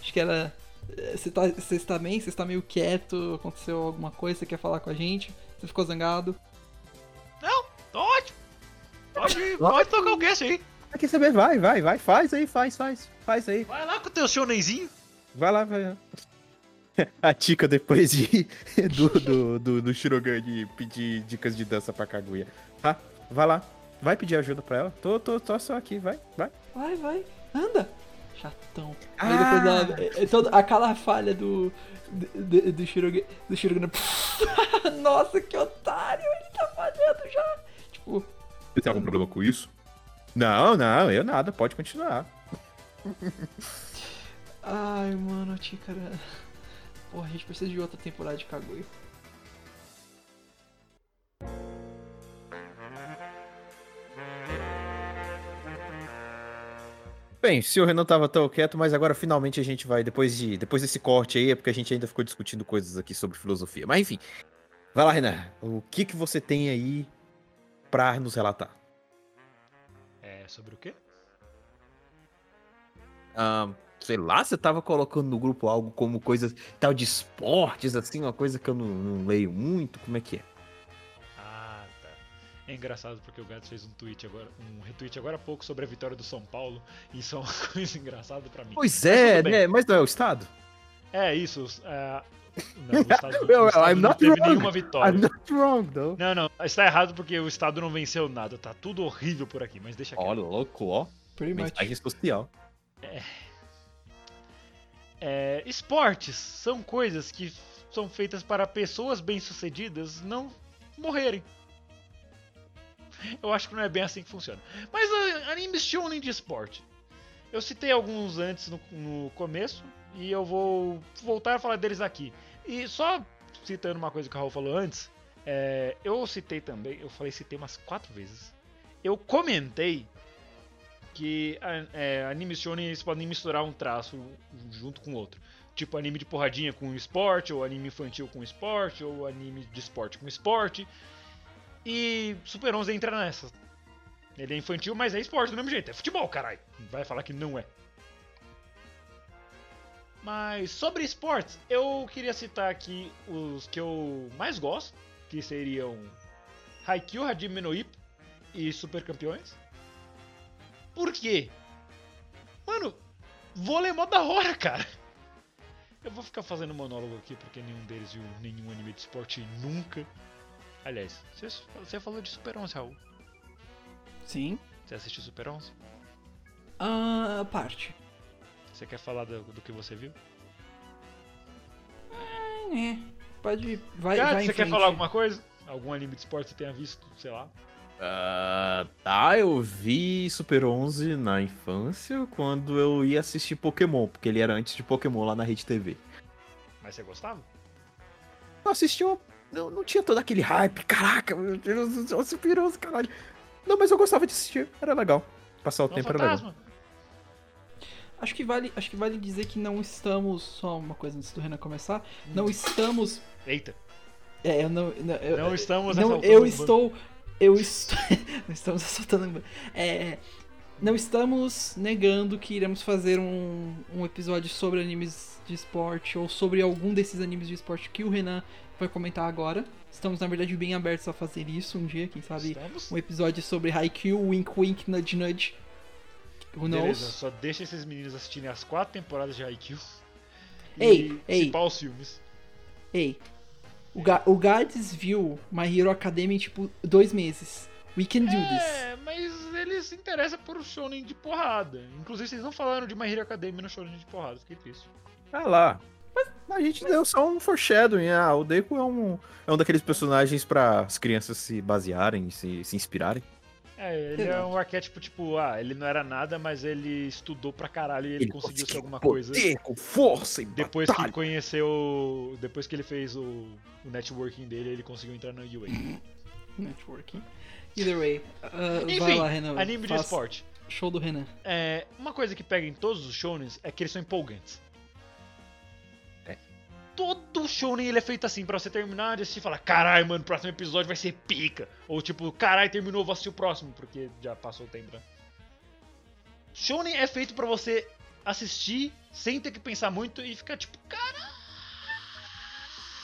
[SPEAKER 3] Acho que era. é, Você tá, você está bem? Você está meio quieto? Aconteceu alguma coisa? Você quer falar com a gente? Você ficou zangado?
[SPEAKER 2] Não, tô ótimo. Pode, [laughs] pode tocar o cast aí.
[SPEAKER 1] Ah, Quer saber? Vai, vai, vai. Faz aí, faz, faz. Faz aí.
[SPEAKER 2] Vai lá com o teu shonenzinho.
[SPEAKER 1] Vai lá, vai lá. [laughs] A Tika, depois de [laughs] do, do, do, do Shirogan de pedir dicas de dança pra Kaguya. Tá? Vai lá. Vai pedir ajuda pra ela. Tô, tô, tô só aqui, vai, vai.
[SPEAKER 3] Vai, vai. Anda. Chatão. Aí
[SPEAKER 1] Ah!
[SPEAKER 3] depois da, é, é toda, aquela falha do. Do, do Shirogan. Do Shirogan. [laughs] Nossa, que otário! Ele tá fazendo já. Tipo,
[SPEAKER 1] Você tem algum problema com isso? Não, não, eu nada, pode continuar. [laughs]
[SPEAKER 3] ai, mano, Tícara. Porra, a gente precisa de outra temporada de Kaguya.
[SPEAKER 1] Bem, se o Renan tava tão quieto, mas agora finalmente a gente vai, depois de depois desse corte aí, é porque a gente ainda ficou discutindo coisas aqui sobre filosofia. Mas enfim, vai lá, Renan. O que que você tem aí pra nos relatar?
[SPEAKER 2] É, sobre o quê?
[SPEAKER 1] Ah, sei lá, você tava colocando no grupo algo como coisa tal de esportes, assim, uma coisa que eu não, não leio muito, como é que é?
[SPEAKER 2] É engraçado porque o Gato fez um tweet agora, um retweet agora há pouco sobre a vitória do São Paulo. E isso é uma [laughs] coisa engraçada pra mim.
[SPEAKER 1] Pois
[SPEAKER 2] Mas
[SPEAKER 1] é,
[SPEAKER 2] bem.
[SPEAKER 1] né? Mas não é o Estado?
[SPEAKER 2] É isso. é, Não, o [laughs] Estado, o Estado não teve
[SPEAKER 1] wrong.
[SPEAKER 2] nenhuma vitória.
[SPEAKER 1] I'm not wrong, though.
[SPEAKER 2] Não, não, está errado porque o Estado não venceu nada. Tá tudo horrível por aqui, mas deixa aqui.
[SPEAKER 1] Olha, louco, ó.
[SPEAKER 3] Pretty much.
[SPEAKER 1] Mensagem social.
[SPEAKER 2] É, esportes são coisas que são feitas para pessoas bem-sucedidas não morrerem. Eu acho que não é bem assim que funciona. Mas ah, animes shonen de esporte. Eu citei alguns antes no, no começo e eu vou voltar a falar deles aqui. E só citando uma coisa que o Raul falou antes, é, eu citei também, eu falei citei umas quatro vezes. Eu comentei que é, animes eles podem misturar um traço junto com outro. Tipo anime de porradinha com esporte, ou anime infantil com esporte, ou anime de esporte com esporte. E Super 11 entra nessa. Ele é infantil, mas é esporte do mesmo jeito. É futebol, caralho. Vai falar que não é. Mas sobre esportes, eu queria citar aqui os que eu mais gosto, que seriam Haikyuu, Hajime no Ippo e Super Campeões. Por quê? Mano, vôlei é mó da hora, cara. Eu vou ficar fazendo monólogo aqui porque nenhum deles viu nenhum anime de esporte nunca. Aliás, você, falou de Super 11, Raul.
[SPEAKER 3] Sim.
[SPEAKER 2] Você assistiu Super 11?
[SPEAKER 3] A parte.
[SPEAKER 2] Você quer falar do, do que você viu?
[SPEAKER 3] É. Pode. Vai,
[SPEAKER 2] Cara,
[SPEAKER 3] vai
[SPEAKER 2] você quer
[SPEAKER 3] frente.
[SPEAKER 2] falar alguma coisa? Algum anime de esporte que você tenha visto? Sei lá.
[SPEAKER 1] Ah, tá, eu vi Super 11 na infância quando eu ia assistir Pokémon, porque ele era antes de Pokémon lá na Rede TV.
[SPEAKER 2] Mas você gostava?
[SPEAKER 1] Eu assisti, não, não tinha todo aquele hype, caraca, meu Deus do céu, Super 11, caralho. Não, mas eu gostava de assistir, era legal. Passar o
[SPEAKER 2] Não,
[SPEAKER 1] tempo era legal.
[SPEAKER 2] fantasma.
[SPEAKER 3] Acho que vale, acho que vale dizer que não estamos. Só uma coisa antes do Renan começar. Não estamos.
[SPEAKER 2] Eita.
[SPEAKER 3] É, eu não. não, eu,
[SPEAKER 2] Não estamos
[SPEAKER 3] não,
[SPEAKER 2] assaltando
[SPEAKER 3] eu estou. Eu estou. [laughs] não estamos assaltando. É. Não estamos negando que iremos fazer um, um episódio sobre animes de esporte ou sobre algum desses animes de esporte que o Renan vai comentar agora. Estamos, na verdade, bem abertos a fazer isso um dia, quem sabe
[SPEAKER 2] Estamos?
[SPEAKER 3] um episódio sobre Haikyuu, Wink Wink, Nudge Nudge. Who knows?
[SPEAKER 2] Beleza, só deixa esses meninos assistirem as quatro temporadas de Haikyuu.
[SPEAKER 3] Ei,
[SPEAKER 2] e
[SPEAKER 3] ei.
[SPEAKER 2] os filmes.
[SPEAKER 3] Ei, o, Ga o Gads viu My Hero Academia em tipo dois meses. We can do this.
[SPEAKER 2] É, mas ele se interessa por shonen de porrada. Inclusive, vocês não falaram de My Hero Academia no shonen de porrada, fiquei triste.
[SPEAKER 1] Ah lá. Mas a gente deu só um foreshadowing. Ah, o Deku é um, é um daqueles personagens para as crianças se basearem, se, se inspirarem.
[SPEAKER 2] É, ele é um arquétipo tipo, ah, ele não era nada, mas ele estudou pra caralho e ele, conseguiu ser alguma coisa.
[SPEAKER 1] poder, com força e
[SPEAKER 2] Depois
[SPEAKER 1] batalha.
[SPEAKER 2] que conheceu. Depois que ele fez o, o networking dele, ele conseguiu entrar na UA.
[SPEAKER 3] Networking. Either way, uh, vai
[SPEAKER 2] Enfim,
[SPEAKER 3] lá, Renan.
[SPEAKER 2] anime de esporte.
[SPEAKER 3] Show do Renan.
[SPEAKER 2] É, uma coisa que pega em todos os shonens é que eles são empolgantes.
[SPEAKER 1] É.
[SPEAKER 2] Todo shonen ele é feito assim, pra você terminar de assistir e falar Caralho, mano, o próximo episódio vai ser pica. Ou tipo, caralho, terminou, vou assistir o próximo, porque já passou o tempo, né? Shonen é feito pra você assistir sem ter que pensar muito e ficar tipo, caralho!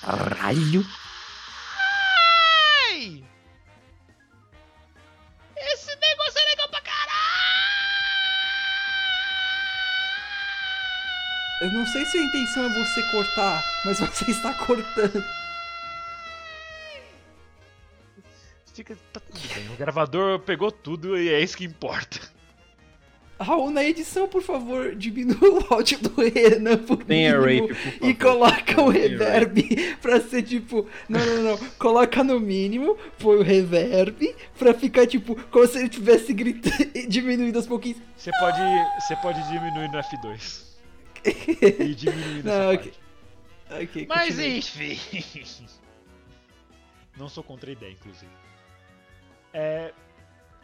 [SPEAKER 1] Caralho.
[SPEAKER 3] Eu não sei se a intenção é você cortar, mas você [laughs] está cortando.
[SPEAKER 2] Fica, tá tudo bem, o gravador pegou tudo e é isso que importa.
[SPEAKER 3] Raul, na edição, por favor, diminua o áudio do Renan por
[SPEAKER 1] Tem
[SPEAKER 3] mínimo
[SPEAKER 1] rape, por favor.
[SPEAKER 3] e coloca o reverb pra ser tipo. Não, não, não. Coloca no mínimo, põe o reverb pra ficar tipo como se ele tivesse gritando, diminuindo aos pouquinhos.
[SPEAKER 2] Você pode, você pode diminuir no F2. E diminuir nessa
[SPEAKER 3] Não,
[SPEAKER 2] parte.
[SPEAKER 3] ok. Ok,
[SPEAKER 2] Mas
[SPEAKER 3] continue.
[SPEAKER 2] enfim. [laughs] Não sou contra a ideia, inclusive. É,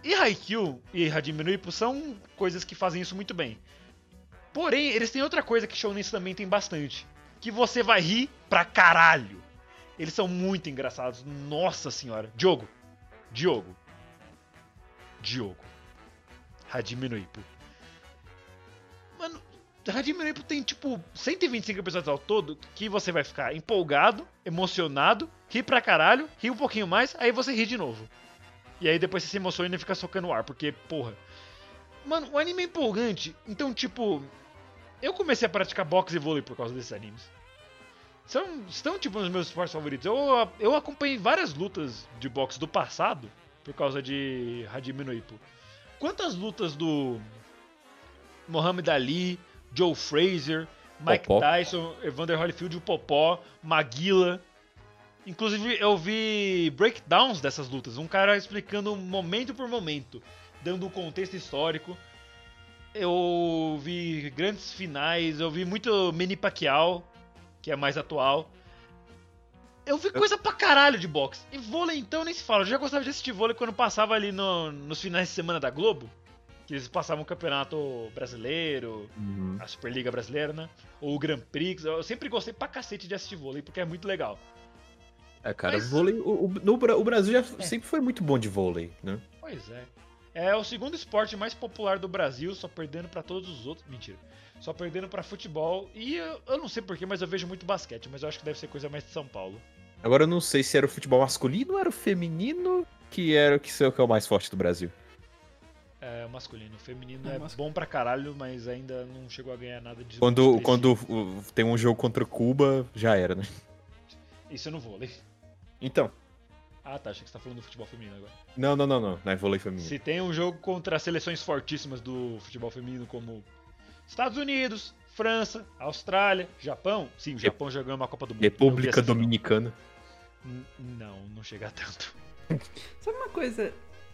[SPEAKER 2] e Haikyuu e Hajime no Ippo são coisas que fazem isso muito bem. Porém, eles têm outra coisa que Shonen também tem bastante. Que você vai rir pra caralho. Eles são muito engraçados. Nossa senhora. Diogo. Diogo. Diogo. Hajime no Ippo. No Ippo tem tipo 125 episódios ao todo que você vai ficar empolgado, emocionado, rir pra caralho, rir um pouquinho mais, aí você ri de novo. E aí depois você se emociona e fica socando o ar, porque, porra. Mano, o anime é empolgante, então, tipo. Eu comecei a praticar boxe e vôlei por causa desses animes. São, estão, tipo, nos meus esportes favoritos. Eu, eu acompanhei várias lutas de boxe do passado por causa de Hajime no Ippo. Quantas lutas do Muhammad Ali, Joe Frazier, Mike
[SPEAKER 1] Popó.
[SPEAKER 2] Tyson, Evander Holyfield, o Popó, Maguila. Inclusive, eu vi breakdowns dessas lutas. Um cara explicando momento por momento, dando o contexto histórico. Eu vi grandes finais, eu vi muito Manny Pacquiao, que é mais atual. Eu vi coisa pra caralho de boxe. E vôlei, então, nem se fala. Eu já gostava de assistir vôlei quando passava ali no- nos finais de semana da Globo. Que eles passavam o Campeonato Brasileiro,
[SPEAKER 1] Uhum.
[SPEAKER 2] a Superliga Brasileira, né? Ou o Grand Prix. Eu sempre gostei pra cacete de assistir vôlei, porque é muito legal.
[SPEAKER 1] É, cara,
[SPEAKER 2] Mas-
[SPEAKER 1] vôlei. O, o- no o Brasil já
[SPEAKER 2] É.
[SPEAKER 1] sempre foi muito bom de vôlei, né?
[SPEAKER 2] Pois é. É o segundo esporte mais popular do Brasil, só perdendo pra todos os outros. Mentira. Só perdendo pra futebol. E eu, eu não sei porquê, mas eu vejo muito basquete. Mas eu acho que deve ser coisa mais de São Paulo.
[SPEAKER 1] Agora eu não sei se era o futebol masculino ou era o feminino que era o que, que é o mais forte do Brasil.
[SPEAKER 2] É masculino. O feminino
[SPEAKER 3] É
[SPEAKER 2] é, bom pra caralho, mas ainda não chegou a ganhar nada de.
[SPEAKER 1] Quando, quando tem um jogo contra Cuba, já era, né?
[SPEAKER 2] Isso no vôlei.
[SPEAKER 1] Então.
[SPEAKER 2] Ah, tá. Achei que você tá falando do futebol feminino agora.
[SPEAKER 1] Não, não, não, não. Não é vôlei feminino.
[SPEAKER 2] Se tem um jogo contra seleções fortíssimas do futebol feminino, como Estados Unidos, França, Austrália, Japão. Sim, o Japão já ganhou uma Copa do Mundo. Eu
[SPEAKER 1] República. Dominicana.
[SPEAKER 2] Não, não chega a tanto. [laughs]
[SPEAKER 3] Sabe uma coisa.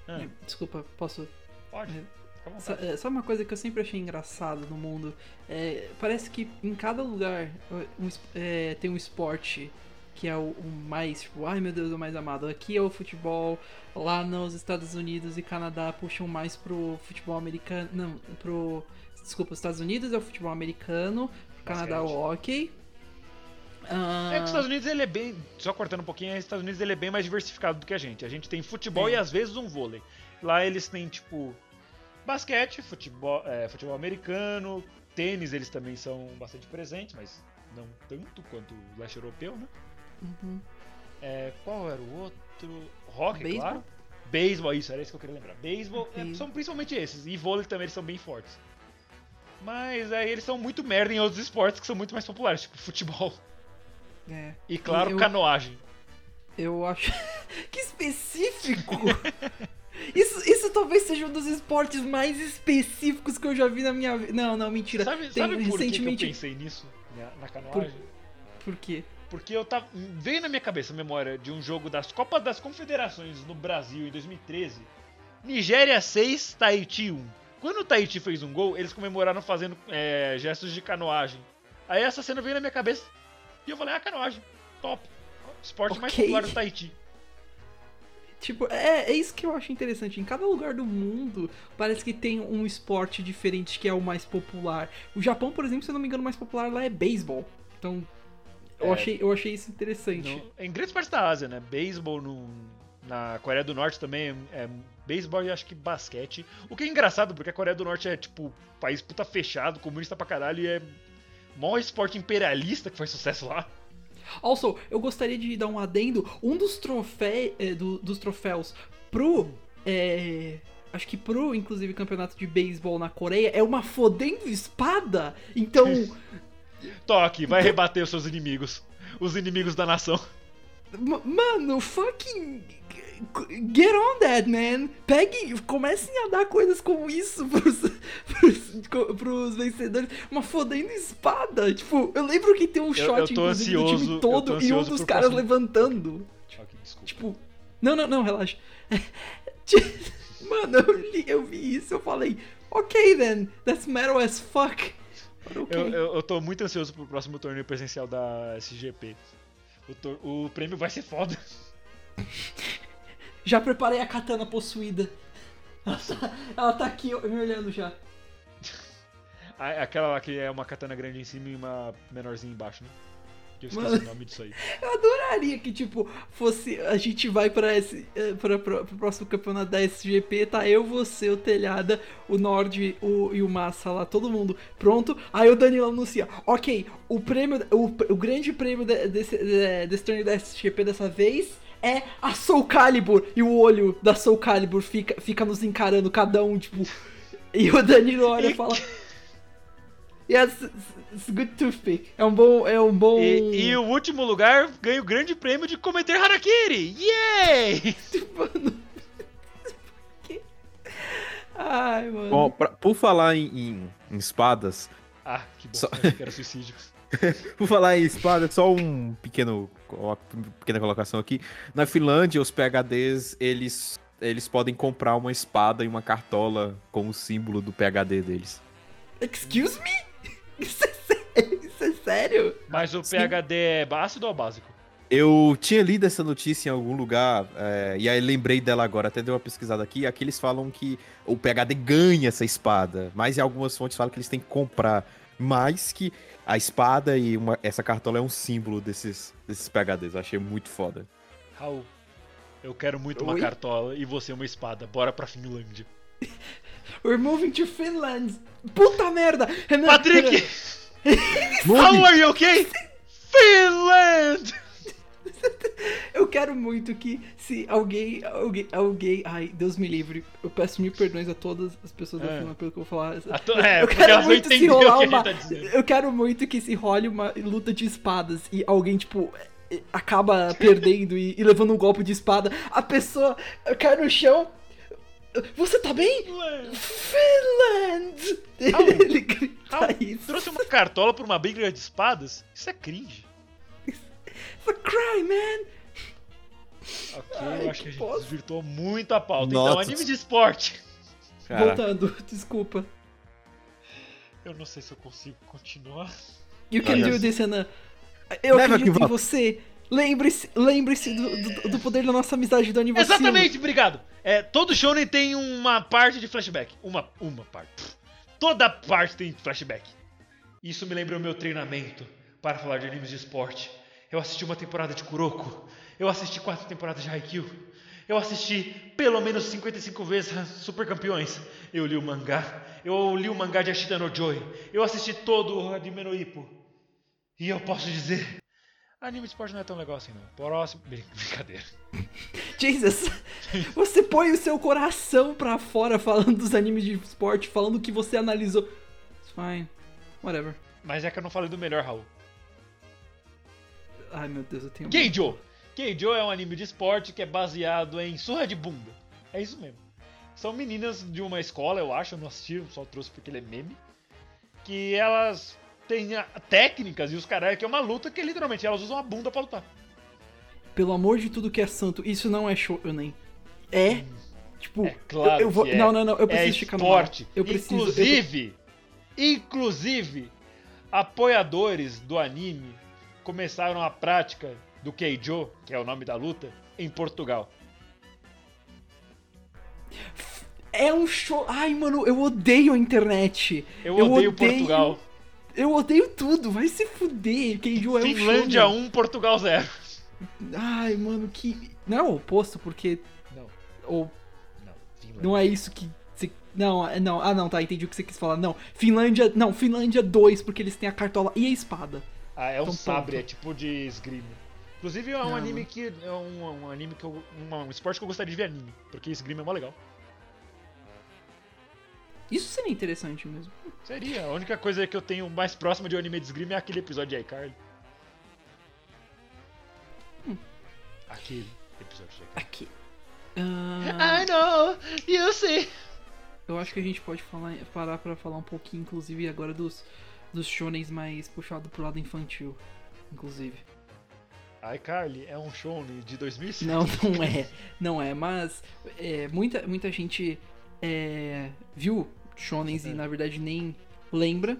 [SPEAKER 2] Ah.
[SPEAKER 3] Desculpa, posso.
[SPEAKER 2] Pode, vontade.
[SPEAKER 3] é, Sabe uma coisa que eu sempre achei engraçado no mundo? É, parece que em cada lugar um é, tem um esporte que é o, o mais, tipo, ai meu Deus, o mais amado. Aqui é o futebol, lá nos Estados Unidos e Canadá puxam mais pro futebol americano. Não, pro. Desculpa, os Estados Unidos é o futebol americano, pro Canadá é o hockey. Ah,
[SPEAKER 2] É que os Estados Unidos ele é bem. Só cortando um pouquinho, os Estados Unidos ele é bem mais diversificado do que a gente. A gente tem futebol
[SPEAKER 3] É.
[SPEAKER 2] e às vezes um vôlei. Lá eles têm, tipo, basquete, futebol, é, futebol americano, tênis eles também são bastante presentes, mas não tanto quanto o leste europeu, né?
[SPEAKER 3] uhum.
[SPEAKER 2] É, qual era o outro? Rock,
[SPEAKER 3] Beisebol?
[SPEAKER 2] claro. Beisebol, isso, era isso que eu queria lembrar. Beisebol é,
[SPEAKER 3] Beisebol.
[SPEAKER 2] são principalmente esses. E vôlei também eles são bem fortes. Mas aí eles são muito merda em outros esportes que são muito mais populares, tipo futebol.
[SPEAKER 3] É.
[SPEAKER 2] E claro,
[SPEAKER 3] Eu-
[SPEAKER 2] canoagem.
[SPEAKER 3] Eu acho. [laughs] que específico! [laughs] Isso, isso talvez seja um dos esportes mais específicos que eu já vi na minha vida. Não, não, mentira.
[SPEAKER 2] Sabe,
[SPEAKER 3] Tem
[SPEAKER 2] sabe por que que eu
[SPEAKER 3] recentemente.
[SPEAKER 2] pensei nisso na, na canoagem?
[SPEAKER 3] Por quê?
[SPEAKER 2] Porque eu tava. Veio na minha cabeça a memória de um jogo das Copas das Confederações no Brasil em 2013. Nigéria 6, Tahiti 1. Quando o Tahiti fez um gol, eles comemoraram fazendo é, gestos de canoagem. Aí essa cena veio na minha cabeça. E eu falei, ah, canoagem. Top. Esporte mais
[SPEAKER 3] Ok.
[SPEAKER 2] popular do Tahiti.
[SPEAKER 3] Tipo, é, é isso que eu acho interessante. Em cada lugar do mundo, parece que tem um esporte diferente que é o mais popular. O Japão, por exemplo, se eu não me engano, o mais popular lá é beisebol. Então, eu,
[SPEAKER 2] É.
[SPEAKER 3] achei, eu achei isso interessante.
[SPEAKER 2] No- em grandes partes da Ásia, né? Beisebol no- na Coreia do Norte também é, é beisebol e acho que basquete. O que é engraçado, porque a Coreia do Norte é, tipo, país puta fechado, comunista pra caralho, e é maior esporte imperialista que faz sucesso lá.
[SPEAKER 3] Also, eu gostaria de dar um adendo. Um dos, trofe eh, do- dos troféus pro. eh, acho que pro, inclusive, campeonato de beisebol na Coreia é uma fodendo espada. Então. [laughs]
[SPEAKER 2] Toque, vai rebater os seus inimigos. Os inimigos da nação.
[SPEAKER 3] ma- mano, fucking. Get on that, man! Peguem, comecem a dar coisas como isso pros, [laughs] pros, pros vencedores. Uma fodendo espada. Tipo, eu lembro que tem um shot,
[SPEAKER 2] eu tô
[SPEAKER 3] inclusive, do time
[SPEAKER 2] eu
[SPEAKER 3] todo e um dos caras
[SPEAKER 2] próximo-
[SPEAKER 3] levantando.
[SPEAKER 2] Desculpa.
[SPEAKER 3] Tipo, não, não, não, relaxa. [laughs] Mano, eu, li- eu vi isso, eu falei, ok then, that's metal as fuck. But ok.
[SPEAKER 2] Eu, eu, eu tô muito ansioso pro próximo torneio presencial da SGP. O, o prêmio vai ser foda. [laughs]
[SPEAKER 3] Já preparei a katana possuída. Ela tá, ela tá aqui me olhando já.
[SPEAKER 2] A- Aquela lá que é uma katana grande em cima e uma menorzinha embaixo, né? Eu esqueci
[SPEAKER 3] Mano.
[SPEAKER 2] o nome disso aí. [laughs]
[SPEAKER 3] Eu adoraria que, tipo, fosse. A gente vai pra esse. eh, Pra, pra, pro próximo campeonato da SGP, tá eu, você, o Telhada, o Nord o, e o Massa lá, todo mundo pronto. Aí o Danilo anuncia: Ok, o prêmio. O, o grande prêmio de- desse, de- desse torneio da SGP dessa vez é a Soul Calibur. E o olho da Soul Calibur fica, fica nos encarando, cada um, tipo. E o Danilo olha e fala. Yes, it's good toothpick. É um bom. É um bom.
[SPEAKER 2] E, e o último lugar ganha o grande prêmio de cometer Harakiri! Yay! [laughs]
[SPEAKER 3] Mano. Ai, mano.
[SPEAKER 1] Bom, pra- por falar em, em- em espadas,
[SPEAKER 2] Ah, que bom,
[SPEAKER 1] Só-
[SPEAKER 2] achei que era suicídio. [laughs] [laughs]
[SPEAKER 1] por falar em espada, só um pequeno, uma pequena colocação aqui. Na Finlândia, os PHDs, eles, eles podem comprar uma espada e uma cartola com o símbolo do PHD deles.
[SPEAKER 3] Excuse me? [laughs] Isso é sério? Isso é sério?
[SPEAKER 2] Mas o PHD é ácido ou básico?
[SPEAKER 1] Eu tinha lido essa notícia em algum lugar, é, e aí lembrei dela agora, até dei uma pesquisada aqui. Aqui eles falam que o PHD ganha essa espada, mas em algumas fontes falam que eles têm que comprar. Mais que a espada e uma- essa cartola é um símbolo desses, desses PHDs. Eu achei muito foda.
[SPEAKER 2] Raul, eu quero muito uma
[SPEAKER 3] Oi?
[SPEAKER 2] cartola e você uma espada. Bora pra Finlândia. [laughs]
[SPEAKER 3] We're moving to Finland. Puta merda! Renan,
[SPEAKER 2] Patrick! [laughs]
[SPEAKER 3] Renan,
[SPEAKER 2] How are you okay? [laughs] Finland! [laughs]
[SPEAKER 3] eu quero muito que se alguém, alguém, alguém, ai, Deus me livre, eu peço mil perdões a todas as pessoas da
[SPEAKER 2] É.
[SPEAKER 3] Finlândia pelo que eu vou falar.
[SPEAKER 2] To- é,
[SPEAKER 3] eu quero muito se rolar
[SPEAKER 2] que
[SPEAKER 3] uma,
[SPEAKER 2] tá
[SPEAKER 3] eu quero muito que se role uma luta de espadas e alguém tipo acaba perdendo e, e levando um golpe de espada. A pessoa cai no chão. Você tá bem? Finland! [laughs] Ele grita isso.
[SPEAKER 2] trouxe uma cartola por uma briga de espadas? Isso é cringe.
[SPEAKER 3] A cry, man!
[SPEAKER 2] Ok,
[SPEAKER 3] Ai,
[SPEAKER 2] eu acho que a
[SPEAKER 3] que
[SPEAKER 2] gente
[SPEAKER 3] bosta.
[SPEAKER 2] desvirtuou muito a pauta. Então,
[SPEAKER 1] Nossa.
[SPEAKER 2] anime de esporte.
[SPEAKER 1] Cara,
[SPEAKER 3] Voltando, [laughs] desculpa.
[SPEAKER 2] Eu não sei se eu consigo continuar.
[SPEAKER 3] You can do this, Renan. Eu
[SPEAKER 1] Never
[SPEAKER 3] acredito em você. Lembre-se lembre-se do, do, do poder da nossa amizade do aniversário.
[SPEAKER 2] Exatamente, obrigado. É, todo shonen tem uma parte de flashback. Uma, uma parte. Toda parte tem flashback. Isso me lembra o meu treinamento para falar de animes de esporte. Eu assisti uma temporada de Kuroko. Eu assisti quatro temporadas de Haikyuu. Eu assisti pelo menos 55 vezes Super Campeões. Eu li o mangá. Eu li o mangá de Ashita no Joy. Eu assisti todo o Hajime no Ippo. E eu posso dizer... Anime de esporte não é tão legal assim, não. Próximo... Brin- [laughs] Brincadeira.
[SPEAKER 3] Jesus, você põe o seu coração pra fora falando dos animes de esporte, falando que você analisou. It's fine. Whatever.
[SPEAKER 2] Mas é que eu não falei do melhor, Raul.
[SPEAKER 3] Ai meu Deus, eu tenho.
[SPEAKER 2] Keijo! Keijo é um anime de esporte que é baseado em surra de bunda. É isso mesmo. São meninas de uma escola, eu acho, eu não assisti, eu só trouxe porque ele é meme. Que elas têm técnicas e os caras que é uma luta que literalmente elas usam a bunda pra lutar.
[SPEAKER 3] Pelo amor de tudo que é santo, isso não é shonen. É? Tipo,
[SPEAKER 2] É claro
[SPEAKER 3] eu, eu vou.
[SPEAKER 2] é.
[SPEAKER 3] Não, não, não, eu
[SPEAKER 2] é
[SPEAKER 3] preciso no mangá.
[SPEAKER 2] esporte.
[SPEAKER 3] Eu preciso. eu-
[SPEAKER 2] inclusive, inclusive, apoiadores do anime começaram a prática do Keijo, que é o nome da luta, em Portugal.
[SPEAKER 3] É um show. Ai, mano, eu odeio a internet.
[SPEAKER 2] Eu, odeio, Portugal.
[SPEAKER 3] Eu odeio tudo, vai se fuder. Keijo é um
[SPEAKER 2] Finlândia
[SPEAKER 3] shonen.
[SPEAKER 2] 1, Portugal 0.
[SPEAKER 3] Ai, mano, que. Não é o oposto, porque.
[SPEAKER 2] Não,
[SPEAKER 3] Ou
[SPEAKER 2] não. Finlândia.
[SPEAKER 3] não é isso que. Não, é- não. Ah, não, tá, entendi o que você quis falar. Não, Finlândia. Não, Finlândia 2, porque eles têm a cartola e a espada.
[SPEAKER 2] Ah, é um
[SPEAKER 3] Então,
[SPEAKER 2] sabre,
[SPEAKER 3] ponto.
[SPEAKER 2] é tipo de esgrima. Inclusive é um
[SPEAKER 3] Não.
[SPEAKER 2] anime que. É um, um anime que eu. Um, um esporte que eu gostaria de ver anime. Porque esgrima é mó legal.
[SPEAKER 3] Isso seria interessante mesmo.
[SPEAKER 2] Seria. A única coisa que eu tenho mais próxima de um anime de esgrima é aquele episódio de iCarly.
[SPEAKER 3] Hum.
[SPEAKER 2] Aquele episódio de iCarly.
[SPEAKER 3] Aqui. Ah,
[SPEAKER 2] I know, you see.
[SPEAKER 3] eu acho que a gente pode falar, parar pra falar um pouquinho, inclusive, agora dos, dos shonens mais puxado pro lado infantil. Inclusive.
[SPEAKER 2] iCarly é um shonen de 2005.
[SPEAKER 3] Não, [laughs] não é. Não é, mas é, muita, muita gente é, viu shonens e
[SPEAKER 2] É.
[SPEAKER 3] na verdade nem lembra.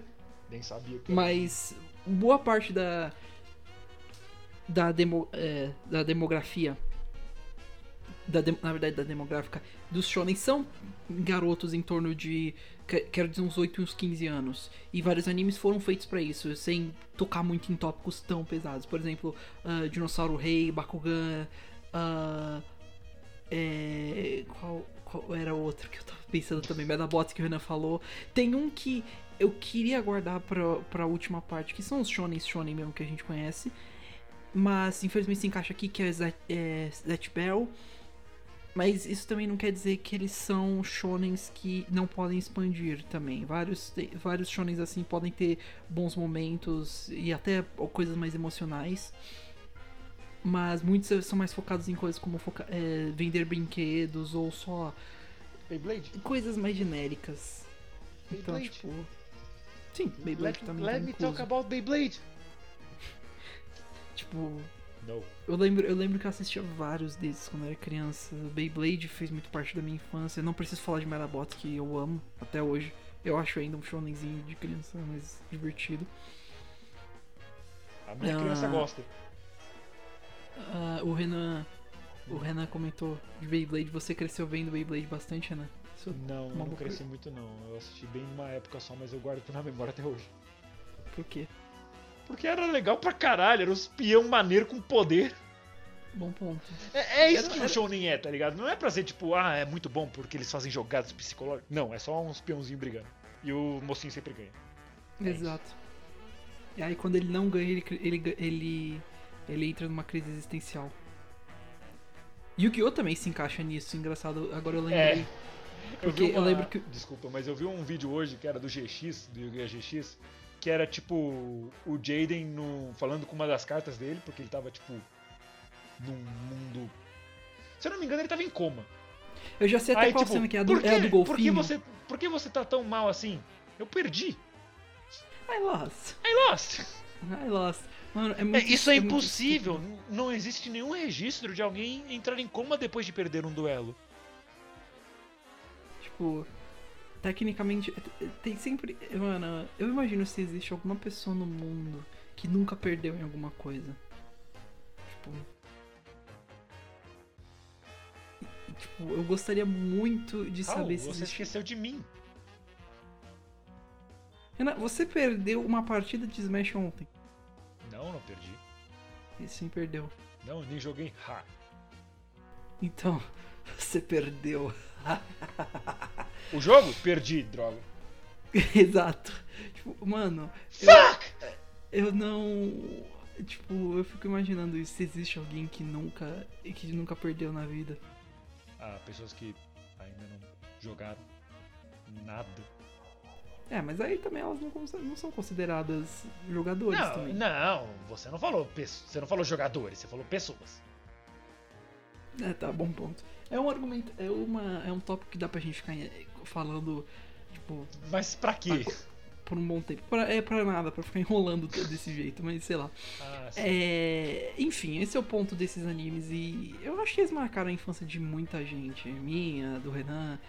[SPEAKER 2] Nem sabia que
[SPEAKER 3] Mas boa parte da da, demo, é, da demografia da na verdade da demográfica dos shonen são garotos em torno de quero dizer uns 8 e uns 15 anos e vários animes foram feitos pra isso sem tocar muito em tópicos tão pesados por exemplo ah, Dinossauro Rei Bakugan ah, é, qual, qual era o outro que eu tava pensando também Medabots que o Renan falou tem um que eu queria guardar pra, pra última parte, que são os shonen shonen mesmo que a gente conhece. Mas infelizmente se encaixa aqui, que é Zet, é, Zet Bell. Mas isso também não quer dizer que eles são shonens que não podem expandir também. Vários, vários shonens assim podem ter bons momentos e até coisas mais emocionais. Mas muitos são mais focados em coisas como foca- é, vender brinquedos ou só
[SPEAKER 2] Beyblade?
[SPEAKER 3] coisas mais genéricas. Então,
[SPEAKER 2] Beyblade.
[SPEAKER 3] tipo. Sim, Beyblade
[SPEAKER 2] Let,
[SPEAKER 3] também
[SPEAKER 2] let
[SPEAKER 3] tá
[SPEAKER 2] me
[SPEAKER 3] incluso.
[SPEAKER 2] talk about Beyblade. [laughs]
[SPEAKER 3] Tipo,
[SPEAKER 2] Não.
[SPEAKER 3] eu lembro, eu lembro que eu assistia vários desses quando eu era criança. Beyblade fez muito parte da minha infância. Eu não preciso falar de Metabots, que eu amo até hoje. Eu acho ainda um shonenzinho de criança mais divertido.
[SPEAKER 2] A minha
[SPEAKER 3] Ah.
[SPEAKER 2] criança gosta.
[SPEAKER 3] Ah, o Renan. O Renan comentou de Beyblade. Você cresceu vendo Beyblade bastante, Renan? Isso,
[SPEAKER 2] Não, eu não cresci muito não. Eu assisti bem numa época só, mas eu guardo na memória até hoje.
[SPEAKER 3] por quê?
[SPEAKER 2] Porque era legal pra caralho, era um espião maneiro com poder.
[SPEAKER 3] Bom ponto.
[SPEAKER 2] É, é isso
[SPEAKER 3] Era-
[SPEAKER 2] que o shounen é, tá ligado? Não é pra ser tipo, ah, é muito bom porque eles fazem jogadas psicológicas. Não, é só um espiãozinho brigando. E o mocinho sempre ganha. É isso.
[SPEAKER 3] Exato. E aí quando ele não ganha, ele, ele, ele, ele entra numa crise existencial. Yu-Gi-Oh! também se encaixa nisso, engraçado. Agora eu lembrei.
[SPEAKER 2] É.
[SPEAKER 3] Porque
[SPEAKER 2] vi
[SPEAKER 3] eu lembro que-
[SPEAKER 2] Desculpa, mas eu vi um vídeo hoje que era do GX, do Yu-Gi-Oh! GX, que era tipo o Jaden no, falando com uma das cartas dele, porque ele tava tipo num mundo. Se eu não me engano, ele tava em coma.
[SPEAKER 3] Eu já sei até
[SPEAKER 2] Aí,
[SPEAKER 3] qual
[SPEAKER 2] tipo,
[SPEAKER 3] cena que é a do, é a do
[SPEAKER 2] por, que
[SPEAKER 3] golfinho.
[SPEAKER 2] você, por que você tá tão mal assim? Eu perdi.
[SPEAKER 3] I lost.
[SPEAKER 2] I lost.
[SPEAKER 3] I lost. Mano, é
[SPEAKER 2] É,
[SPEAKER 3] muito
[SPEAKER 2] isso é
[SPEAKER 3] muito
[SPEAKER 2] impossível. Não existe nenhum registro de alguém entrar em coma depois de perder um duelo.
[SPEAKER 3] Tipo, tecnicamente, é- é- tem sempre. Mano, eu imagino se existe alguma pessoa no mundo que nunca perdeu em alguma coisa. Tipo. Tipo, eu gostaria muito de
[SPEAKER 2] Raul,
[SPEAKER 3] saber se
[SPEAKER 2] você
[SPEAKER 3] existe.
[SPEAKER 2] esqueceu de mim.
[SPEAKER 3] Renan, você perdeu uma partida de Smash ontem.
[SPEAKER 2] Não, não perdi.
[SPEAKER 3] E sim, perdeu.
[SPEAKER 2] Não, nem joguei. Ha.
[SPEAKER 3] Então, você perdeu.
[SPEAKER 2] O jogo? Perdi, droga. [laughs]
[SPEAKER 3] Exato. Tipo, mano. eu-
[SPEAKER 2] Fuck!
[SPEAKER 3] Eu não. Tipo, eu fico imaginando isso. Se existe alguém que nunca. que nunca perdeu na vida.
[SPEAKER 2] Ah, pessoas que ainda não jogaram nada.
[SPEAKER 3] É, mas aí também elas não, não são consideradas jogadores
[SPEAKER 2] Não,
[SPEAKER 3] também.
[SPEAKER 2] não, você não falou você não falou jogadores, você falou pessoas.
[SPEAKER 3] É, tá, bom ponto. É um argumento. É, uma, é um tópico que dá pra gente ficar eh, falando, tipo,
[SPEAKER 2] Mas pra quê?
[SPEAKER 3] por um bom tempo. Pra, é pra nada, pra ficar [laughs] enrolando desse jeito, mas sei lá.
[SPEAKER 2] Ah.
[SPEAKER 3] É, enfim, esse é o ponto desses animes e eu acho que eles marcaram a infância de muita gente. Minha, do Renan.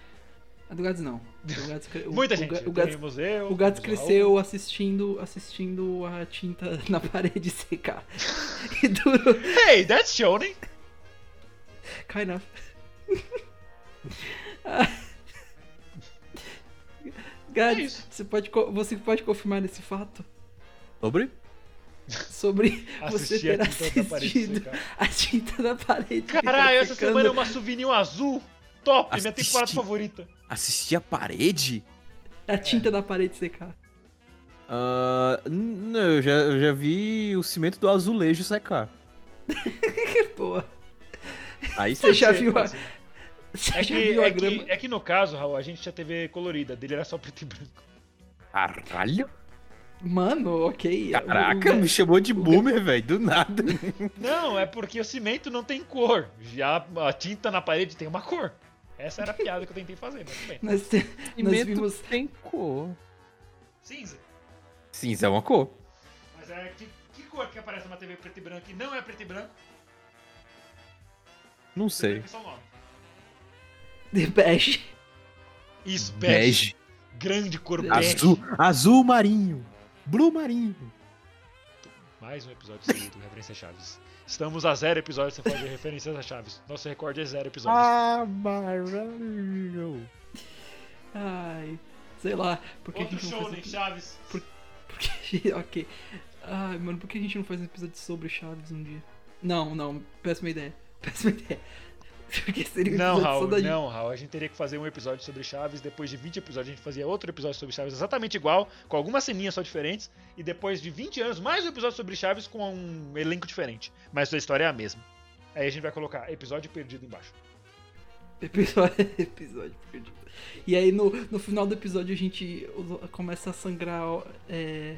[SPEAKER 3] A do Gads não. O [laughs] Gads, o-
[SPEAKER 2] Muita
[SPEAKER 3] o,
[SPEAKER 2] gente.
[SPEAKER 3] Ga- O Gads, o Gads
[SPEAKER 2] o
[SPEAKER 3] cresceu assistindo, assistindo a tinta [laughs] na parede secar. E durou.
[SPEAKER 2] Hey, that's shonen.
[SPEAKER 3] Kind of. [laughs]
[SPEAKER 2] É
[SPEAKER 3] Gads,
[SPEAKER 2] isso.
[SPEAKER 3] você pode, você pode confirmar esse fato?
[SPEAKER 1] Sobre?
[SPEAKER 3] Sobre você
[SPEAKER 2] a
[SPEAKER 3] ter
[SPEAKER 2] tinta da parede
[SPEAKER 3] assistido
[SPEAKER 2] secar.
[SPEAKER 3] a tinta da parede.
[SPEAKER 2] Caralho, essa
[SPEAKER 3] secando.
[SPEAKER 2] semana é uma souvenir azul. Top, minha
[SPEAKER 1] Assisti.
[SPEAKER 2] temporada favorita.
[SPEAKER 1] Assistir a parede?
[SPEAKER 3] A tinta da parede secar.
[SPEAKER 1] Ah, n- eu, já, eu já vi o cimento do azulejo secar. [laughs]
[SPEAKER 3] Pô,
[SPEAKER 1] Aí
[SPEAKER 3] você já viu a. Você
[SPEAKER 2] É
[SPEAKER 3] já
[SPEAKER 2] que,
[SPEAKER 3] viu a
[SPEAKER 2] é,
[SPEAKER 3] grama?
[SPEAKER 2] que, é que no caso, Raul, a gente tinha TV colorida, dele era só preto e branco.
[SPEAKER 1] Caralho?
[SPEAKER 3] Mano, ok.
[SPEAKER 1] Caraca,
[SPEAKER 3] O- o-
[SPEAKER 1] me chamou de boomer, velho, do nada.
[SPEAKER 2] Não, é porque o cimento não tem cor. Já a tinta na parede tem uma cor. Essa era a piada que eu tentei fazer, mas tudo bem.
[SPEAKER 3] Nós, te- nós
[SPEAKER 1] Cimento
[SPEAKER 3] vimos.
[SPEAKER 1] tem cor.
[SPEAKER 2] Cinza.
[SPEAKER 1] Cinza é uma cor.
[SPEAKER 2] Mas é que, que cor que aparece na TV preto e branco e não é preto e branco?
[SPEAKER 1] Não sei.
[SPEAKER 2] E.
[SPEAKER 3] The Bege.
[SPEAKER 2] Isso, bege.
[SPEAKER 1] Bege.
[SPEAKER 2] Grande cor bege.
[SPEAKER 1] Azul, azul marinho. Blue marinho.
[SPEAKER 2] Mais um episódio seguido, referência a Chaves. Estamos a zero episódios sem fazer referências a Chaves. Nosso recorde é zero episódios.
[SPEAKER 1] Ah, maravilhoso.
[SPEAKER 3] Ai. Sei lá. Por que a
[SPEAKER 2] Outro
[SPEAKER 3] gente não
[SPEAKER 2] show,
[SPEAKER 3] faz.
[SPEAKER 2] né, Chaves?
[SPEAKER 3] Por que... [laughs] ok. Ai, mano, por que a gente não faz um episódio sobre Chaves um dia? Não, não. Péssima ideia. Péssima ideia. Porque seria um
[SPEAKER 2] Não, Raul,
[SPEAKER 3] da
[SPEAKER 2] não, Raul. A gente teria que fazer um episódio sobre Chaves. Depois de 20 episódios, a gente fazia outro episódio sobre Chaves exatamente igual, com algumas ceninhas só diferentes. E depois de 20 anos, mais um episódio sobre Chaves com um elenco diferente. Mas a história é a mesma. Aí a gente vai colocar episódio perdido embaixo.
[SPEAKER 3] Episódio, [laughs] episódio perdido. E aí no, no final do episódio a gente começa a sangrar. é,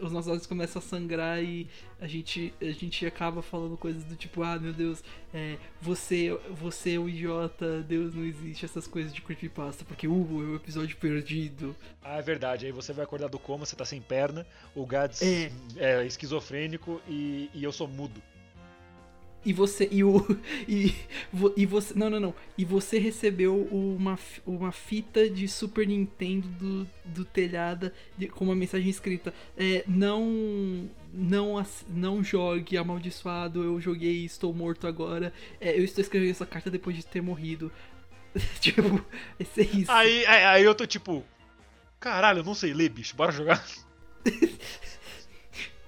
[SPEAKER 3] os nossos olhos começam a sangrar e a gente, a gente acaba falando coisas do tipo, ah meu Deus, é, você, você é um idiota, Deus não existe, essas coisas de creepypasta, porque uh, é o episódio perdido.
[SPEAKER 2] Ah, é verdade. Aí você vai acordar do coma, você tá sem perna, o Gads
[SPEAKER 3] É.
[SPEAKER 2] é, esquizofrênico e, e eu sou mudo.
[SPEAKER 3] E você. E o. [laughs] E, e você. Não, não, não. E você recebeu uma, uma fita de Super Nintendo do, do telhada de- com uma mensagem escrita. É, não. Não, não jogue amaldiçoado, eu joguei estou morto agora. É, eu estou escrevendo essa carta depois de ter morrido. [laughs] tipo, esse é isso.
[SPEAKER 2] Aí, aí, aí eu tô tipo. Caralho, eu não sei ler, bicho. Bora jogar. [laughs]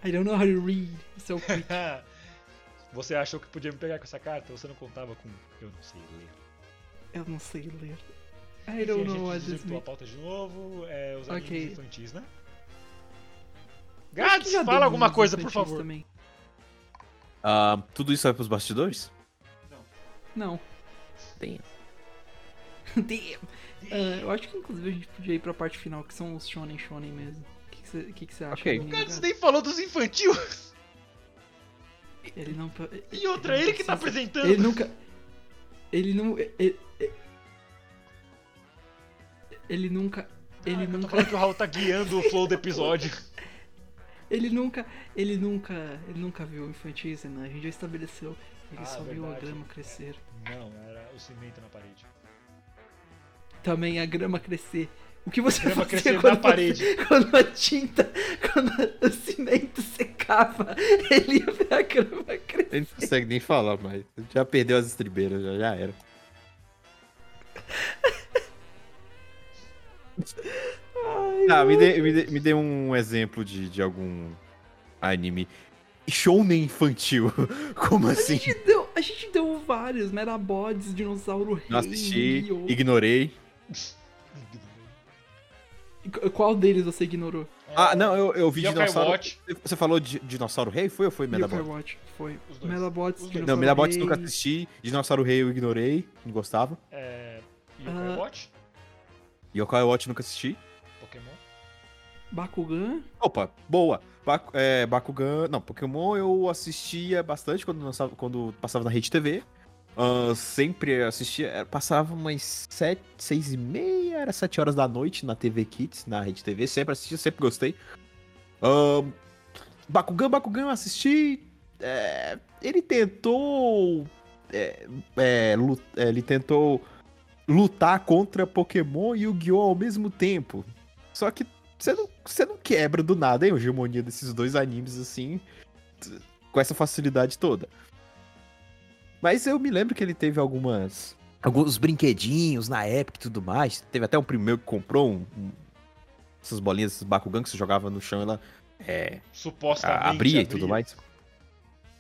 [SPEAKER 3] I don't know how to read. Isso é o crit.
[SPEAKER 2] Você achou que podia me pegar com essa carta? Você não contava com. Eu não sei ler.
[SPEAKER 3] Eu não sei ler. I
[SPEAKER 2] Enfim,
[SPEAKER 3] don't
[SPEAKER 2] a
[SPEAKER 3] know
[SPEAKER 2] gente
[SPEAKER 3] what this
[SPEAKER 2] a pauta de novo. É, os animes infantis, né? Gads, fala alguma coisa, por
[SPEAKER 3] infantis
[SPEAKER 2] favor.
[SPEAKER 3] Também.
[SPEAKER 1] Ah, tudo isso vai pros bastidores?
[SPEAKER 3] Não.
[SPEAKER 1] Tem. [laughs]
[SPEAKER 3] Damn. Ah, eu acho que inclusive a gente podia ir pra parte final, que são os shonen shonen mesmo. O que, que você que que você acha?
[SPEAKER 1] Ok.
[SPEAKER 3] do
[SPEAKER 2] Cara,
[SPEAKER 3] Niga?
[SPEAKER 2] você nem falou dos infantil.
[SPEAKER 3] Ele não.
[SPEAKER 2] E outra, ele que tá apresentando.
[SPEAKER 3] Ele nunca. Ele não. Ele, ele nunca. Ele
[SPEAKER 2] Caraca, eu tô
[SPEAKER 3] nunca.
[SPEAKER 2] falando que o Raul tá guiando o flow do episódio. [laughs]
[SPEAKER 3] Ele nunca. Ele nunca. Ele nunca viu infantis, né? A gente já estabeleceu. Ele
[SPEAKER 2] Ah,
[SPEAKER 3] só viu a
[SPEAKER 2] verdade.
[SPEAKER 3] grama crescer.
[SPEAKER 2] Não, era o cimento na parede.
[SPEAKER 3] Também a grama crescer. O que você fazia
[SPEAKER 2] crescer na
[SPEAKER 3] quando
[SPEAKER 2] parede.
[SPEAKER 3] Quando a tinta, quando o cimento secava, ele ia ver a grama crescer.
[SPEAKER 1] Ele não consegue nem falar, mas já perdeu as estribeiras, já, já era. Ah, me dê, me, dê, me dê um exemplo de, de algum anime shounen infantil. [laughs] Como
[SPEAKER 3] A
[SPEAKER 1] assim?
[SPEAKER 3] gente deu, a gente deu vários, Merabots, Dinossauro Rei,
[SPEAKER 1] Não assisti, ignorei. [laughs]
[SPEAKER 3] Qu- Qual deles você ignorou?
[SPEAKER 1] Ah, não, eu, eu vi
[SPEAKER 2] Yokai
[SPEAKER 1] dinossauro.
[SPEAKER 2] Watch.
[SPEAKER 1] Você falou de dinossauro rei? Foi ou foi
[SPEAKER 3] Yokai
[SPEAKER 1] Medabot?
[SPEAKER 3] Watch, foi.
[SPEAKER 2] Os dois. Os
[SPEAKER 1] Não, Medabots
[SPEAKER 3] Rei,
[SPEAKER 1] nunca assisti. Dinossauro rei eu ignorei, não gostava.
[SPEAKER 2] É. Yokai
[SPEAKER 3] Ah.
[SPEAKER 2] Watch?
[SPEAKER 1] Yokai Watch nunca assisti.
[SPEAKER 2] Pokémon?
[SPEAKER 3] Bakugan,
[SPEAKER 1] Opa, boa. Baku, é, Bakugan. Não, Pokémon eu assistia bastante quando, lançava, quando passava na Rede TV. Ah, sempre assistia. Passava umas sete, seis e meia, era sete horas da noite na TV Kids, na Rede TV. Sempre assistia, sempre gostei. Ah, Bakugan, Bakugan eu assisti. é, ele tentou. é, é, lu- é, ele tentou lutar contra Pokémon e Yu-Gi-Oh! ao mesmo tempo. Só que você não, você não quebra do nada hein, a hegemonia desses dois animes assim, com essa facilidade toda. Mas eu me lembro que ele teve algumas. Alguns brinquedinhos na época e tudo mais. Teve até um primeiro que comprou um- um- essas bolinhas, esses Bakugan que você jogava no chão e ela é,
[SPEAKER 2] Supostamente.
[SPEAKER 1] a- abria e tudo mais.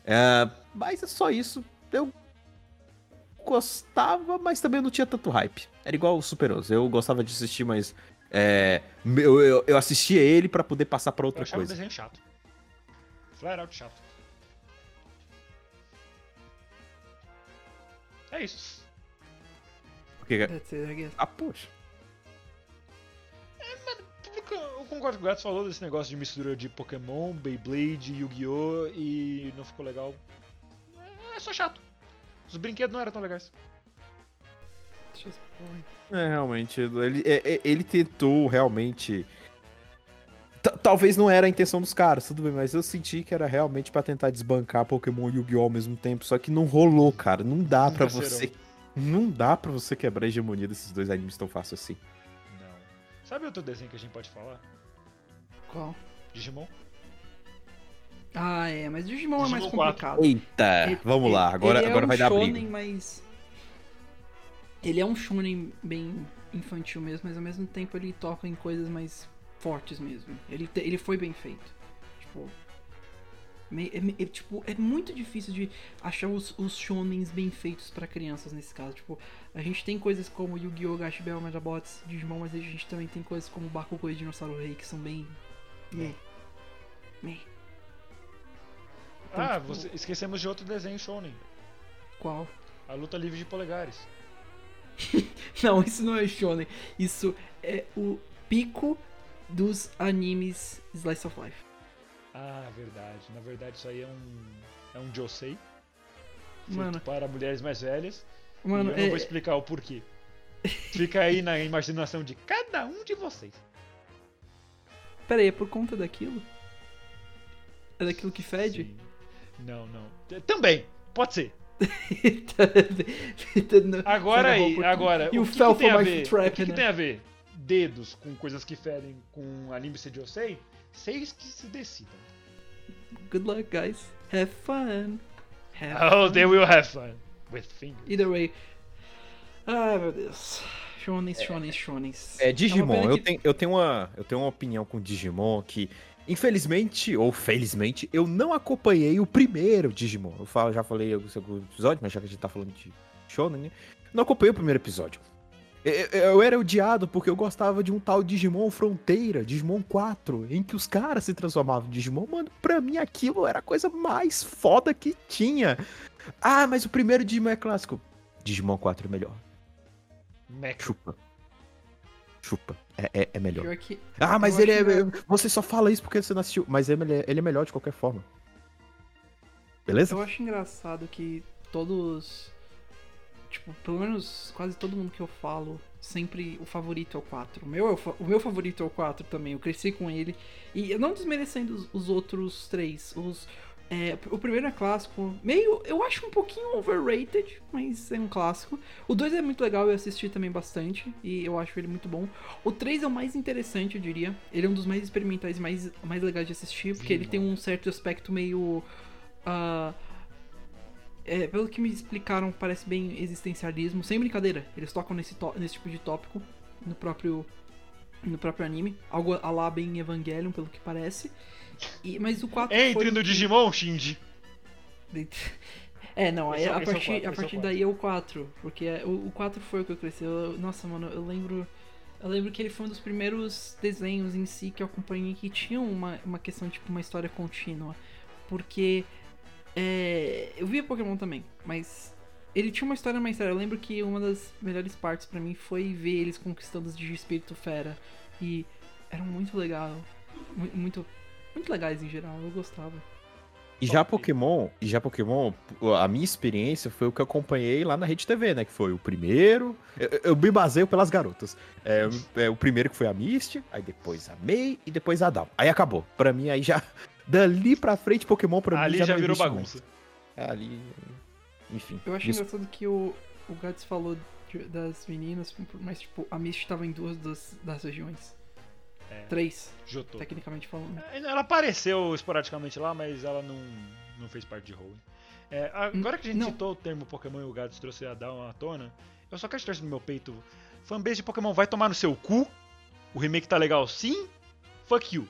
[SPEAKER 1] É, mas é só isso. Eu gostava, mas também não tinha tanto hype. Era igual o Superoso. Eu gostava de assistir, mas. é, eu, eu, eu assistia ele pra poder passar pra
[SPEAKER 2] Eu
[SPEAKER 1] outra
[SPEAKER 2] achava o
[SPEAKER 1] coisa.
[SPEAKER 2] desenho chato. Flat out chato. É isso.
[SPEAKER 1] Porque,
[SPEAKER 3] that's it, I guess.
[SPEAKER 1] ah, poxa.
[SPEAKER 2] Eu concordo com o Gato falou desse negócio de mistura de Pokémon, Beyblade, Yu-Gi-Oh! e não ficou legal. É só chato. Os brinquedos não eram tão legais.
[SPEAKER 1] É, realmente. Ele, é- é- ele tentou realmente. Ta- Talvez não era a intenção dos caras, tudo bem, mas eu senti que era realmente pra tentar desbancar Pokémon e Yu-Gi-Oh! ao mesmo tempo, só que não rolou, cara. Não dá
[SPEAKER 2] serão.
[SPEAKER 1] você. Não dá pra você quebrar a hegemonia desses dois animes tão fácil assim.
[SPEAKER 2] Não. Sabe outro desenho que a gente pode falar?
[SPEAKER 3] Qual?
[SPEAKER 2] Digimon?
[SPEAKER 3] Ah, é, mas Digimon, é mais
[SPEAKER 2] Digimon 4.
[SPEAKER 3] complicado.
[SPEAKER 1] Eita,
[SPEAKER 3] Ele-
[SPEAKER 1] vamos
[SPEAKER 3] ele-
[SPEAKER 1] lá, agora,
[SPEAKER 3] ele é
[SPEAKER 1] agora
[SPEAKER 3] um
[SPEAKER 1] vai dar
[SPEAKER 3] shonen,
[SPEAKER 1] briga.
[SPEAKER 3] mas ele é um shonen bem infantil mesmo, mas ao mesmo tempo ele toca em coisas mais fortes mesmo. Ele, te- ele foi bem feito. Tipo, é, é, tipo, é muito difícil de achar os, os shonens bem feitos pra crianças nesse caso. Tipo, a gente tem coisas como Yu-Gi-Oh!, Gash Bell, Medabots, Digimon, mas a gente também tem coisas como Bakugou e Dinossauro Rei que são bem... Meh. Meh. Então,
[SPEAKER 2] ah,
[SPEAKER 3] tipo-
[SPEAKER 2] você- esquecemos de outro desenho shonen.
[SPEAKER 3] Qual?
[SPEAKER 2] A luta livre de polegares. [laughs]
[SPEAKER 3] Não, isso não é shonen. Isso é o pico dos animes Slice of Life.
[SPEAKER 2] Ah, verdade. Na verdade, isso aí é um. É um Josei.
[SPEAKER 3] Mano.
[SPEAKER 2] para mulheres mais velhas.
[SPEAKER 3] Mano,
[SPEAKER 2] e eu não
[SPEAKER 3] é,
[SPEAKER 2] vou explicar o porquê. Fica aí na imaginação de cada um de vocês.
[SPEAKER 3] pera aí, é por conta daquilo? É daquilo que fede?
[SPEAKER 2] Sim. Não, não. Também, pode ser. [laughs] [laughs] Agora
[SPEAKER 3] Sai da
[SPEAKER 2] aí, agora.
[SPEAKER 3] You
[SPEAKER 2] o que,
[SPEAKER 3] fell
[SPEAKER 2] que tem
[SPEAKER 3] for
[SPEAKER 2] a
[SPEAKER 3] my
[SPEAKER 2] ver?
[SPEAKER 3] trap,
[SPEAKER 2] o que, que
[SPEAKER 3] né?
[SPEAKER 2] tem a ver? Dedos com coisas que fedem com anime de Josei? Vocês que se decidam.
[SPEAKER 3] Good luck, guys. Have fun. Have
[SPEAKER 2] Oh,
[SPEAKER 3] fun.
[SPEAKER 2] they will have fun. With fingers.
[SPEAKER 3] Either way. Ai, meu Deus. Shonens, shonens, shonens.
[SPEAKER 1] É,
[SPEAKER 3] uma
[SPEAKER 1] Digimon,
[SPEAKER 3] pena
[SPEAKER 1] eu
[SPEAKER 3] que-
[SPEAKER 1] tenho, eu, tenho uma, eu tenho uma opinião com Digimon que, infelizmente, ou felizmente, eu não acompanhei o primeiro Digimon. Eu falo, já falei alguns episódios, mas já que a gente tá falando de Shonen, né? Não acompanhei o primeiro episódio. Eu, era odiado porque eu gostava de um tal Digimon Fronteira, Digimon 4, em que os caras se transformavam em Digimon. Mano, pra mim aquilo era a coisa mais foda que tinha. Ah, mas o primeiro Digimon é clássico. Digimon 4 é melhor.
[SPEAKER 2] Mecha.
[SPEAKER 1] Chupa. Chupa. É, é, é melhor.
[SPEAKER 3] Que.
[SPEAKER 1] Ah, mas
[SPEAKER 3] Eu
[SPEAKER 1] ele é.
[SPEAKER 3] engra-
[SPEAKER 1] Você só fala isso porque você não assistiu. Mas ele é, ele é melhor de qualquer forma. Beleza?
[SPEAKER 3] Eu acho engraçado que todos. Tipo, pelo menos quase todo mundo que eu falo, sempre o favorito é o 4. O meu, é o, o meu favorito é o 4 também, eu cresci com ele. E não desmerecendo os, os outros três. Os, é, o primeiro é clássico, meio. Eu acho um pouquinho overrated, mas é um clássico. O 2 é muito legal, eu assisti também bastante, e eu acho ele muito bom. O 3 é o mais interessante, eu diria. Ele é um dos mais experimentais mais, mais legais de assistir, porque ele tem um certo aspecto meio. ah, é, pelo que me explicaram, parece bem existencialismo. Sem brincadeira, eles tocam nesse, tó- nesse tipo de tópico no próprio no próprio anime. Algo a lá bem Evangelion, pelo que parece. E, mas o 4
[SPEAKER 2] Entre
[SPEAKER 3] foi...
[SPEAKER 2] no Digimon, Shinji. [laughs]
[SPEAKER 3] É, não,
[SPEAKER 2] Esse é o-
[SPEAKER 3] a
[SPEAKER 2] esse é
[SPEAKER 3] partir,
[SPEAKER 2] quatro,
[SPEAKER 3] a
[SPEAKER 2] é
[SPEAKER 3] partir
[SPEAKER 2] quatro.
[SPEAKER 3] daí é o 4. Porque é- o, o 4 foi o que eu cresci. Eu- nossa, mano, eu lembro. Eu lembro que ele foi um dos primeiros desenhos em si que eu acompanhei que tinha uma, uma questão, tipo, uma história contínua. Porque. É, eu via Pokémon também, mas ele tinha uma história mais séria. Eu lembro que uma das melhores partes pra mim foi ver eles conquistando os Digispírito Fera. E eram muito legal. mu- Muito, muito legais em geral, eu gostava.
[SPEAKER 1] E já Pokémon, e já Pokémon, a minha experiência foi o que eu acompanhei lá na Rede TV, né? Que foi o primeiro. Eu, eu me baseio pelas garotas. É, é, o primeiro que foi a Misty, aí depois a May e depois a Dal. Aí acabou. Pra mim, aí já. Dali pra frente, Pokémon pra
[SPEAKER 2] Ali
[SPEAKER 1] mim já,
[SPEAKER 2] já
[SPEAKER 1] não
[SPEAKER 2] virou bagunça.
[SPEAKER 1] mais. Ali. Enfim.
[SPEAKER 3] Eu acho
[SPEAKER 1] Isso-
[SPEAKER 3] engraçado que o, o Gats falou de- das meninas, mas tipo, a Misty tava em duas das, das regiões.
[SPEAKER 2] É.
[SPEAKER 3] Três,
[SPEAKER 2] Jotô.
[SPEAKER 3] tecnicamente falando.
[SPEAKER 2] Ela apareceu esporadicamente lá, mas ela não, não fez parte de Hoenn. É, agora que a gente
[SPEAKER 3] Não.
[SPEAKER 2] citou o termo Pokémon e o Gads trouxe a Down à tona, eu só quero te no meu peito. Fanbase de Pokémon vai tomar no seu cu? O remake tá legal sim? Fuck you.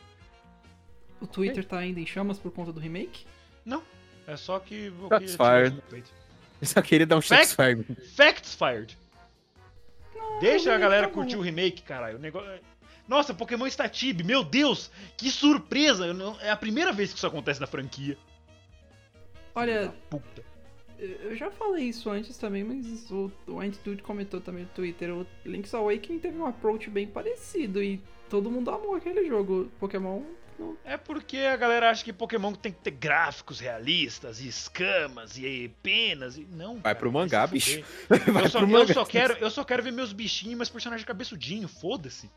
[SPEAKER 3] O Twitter tá ainda em chamas por conta do remake?
[SPEAKER 2] Não. É só que tirar
[SPEAKER 1] fired. Eu só queria dar um
[SPEAKER 2] Fact-
[SPEAKER 1] shots fire.
[SPEAKER 2] Facts fired. Deixa a galera
[SPEAKER 3] tá
[SPEAKER 2] curtir o remake, caralho. O negócio... Nossa, Pokémon Statib, meu Deus! Que surpresa! Eu não- É a primeira vez que isso acontece na franquia.
[SPEAKER 3] Olha,
[SPEAKER 2] Puta.
[SPEAKER 3] eu já falei isso antes também, mas o, o Antidude comentou também no Twitter. O Link's Awakening teve um approach bem parecido e todo mundo amou aquele jogo. Pokémon não
[SPEAKER 2] É porque a galera acha que Pokémon tem que ter gráficos realistas e escamas e penas e não.
[SPEAKER 1] Vai
[SPEAKER 2] cara,
[SPEAKER 1] pro mangá, bicho. [laughs]
[SPEAKER 2] Eu só,
[SPEAKER 1] pro
[SPEAKER 2] eu
[SPEAKER 1] mangá.
[SPEAKER 2] só quero, eu só quero ver meus bichinhos, meus personagens cabeçudinho, foda-se.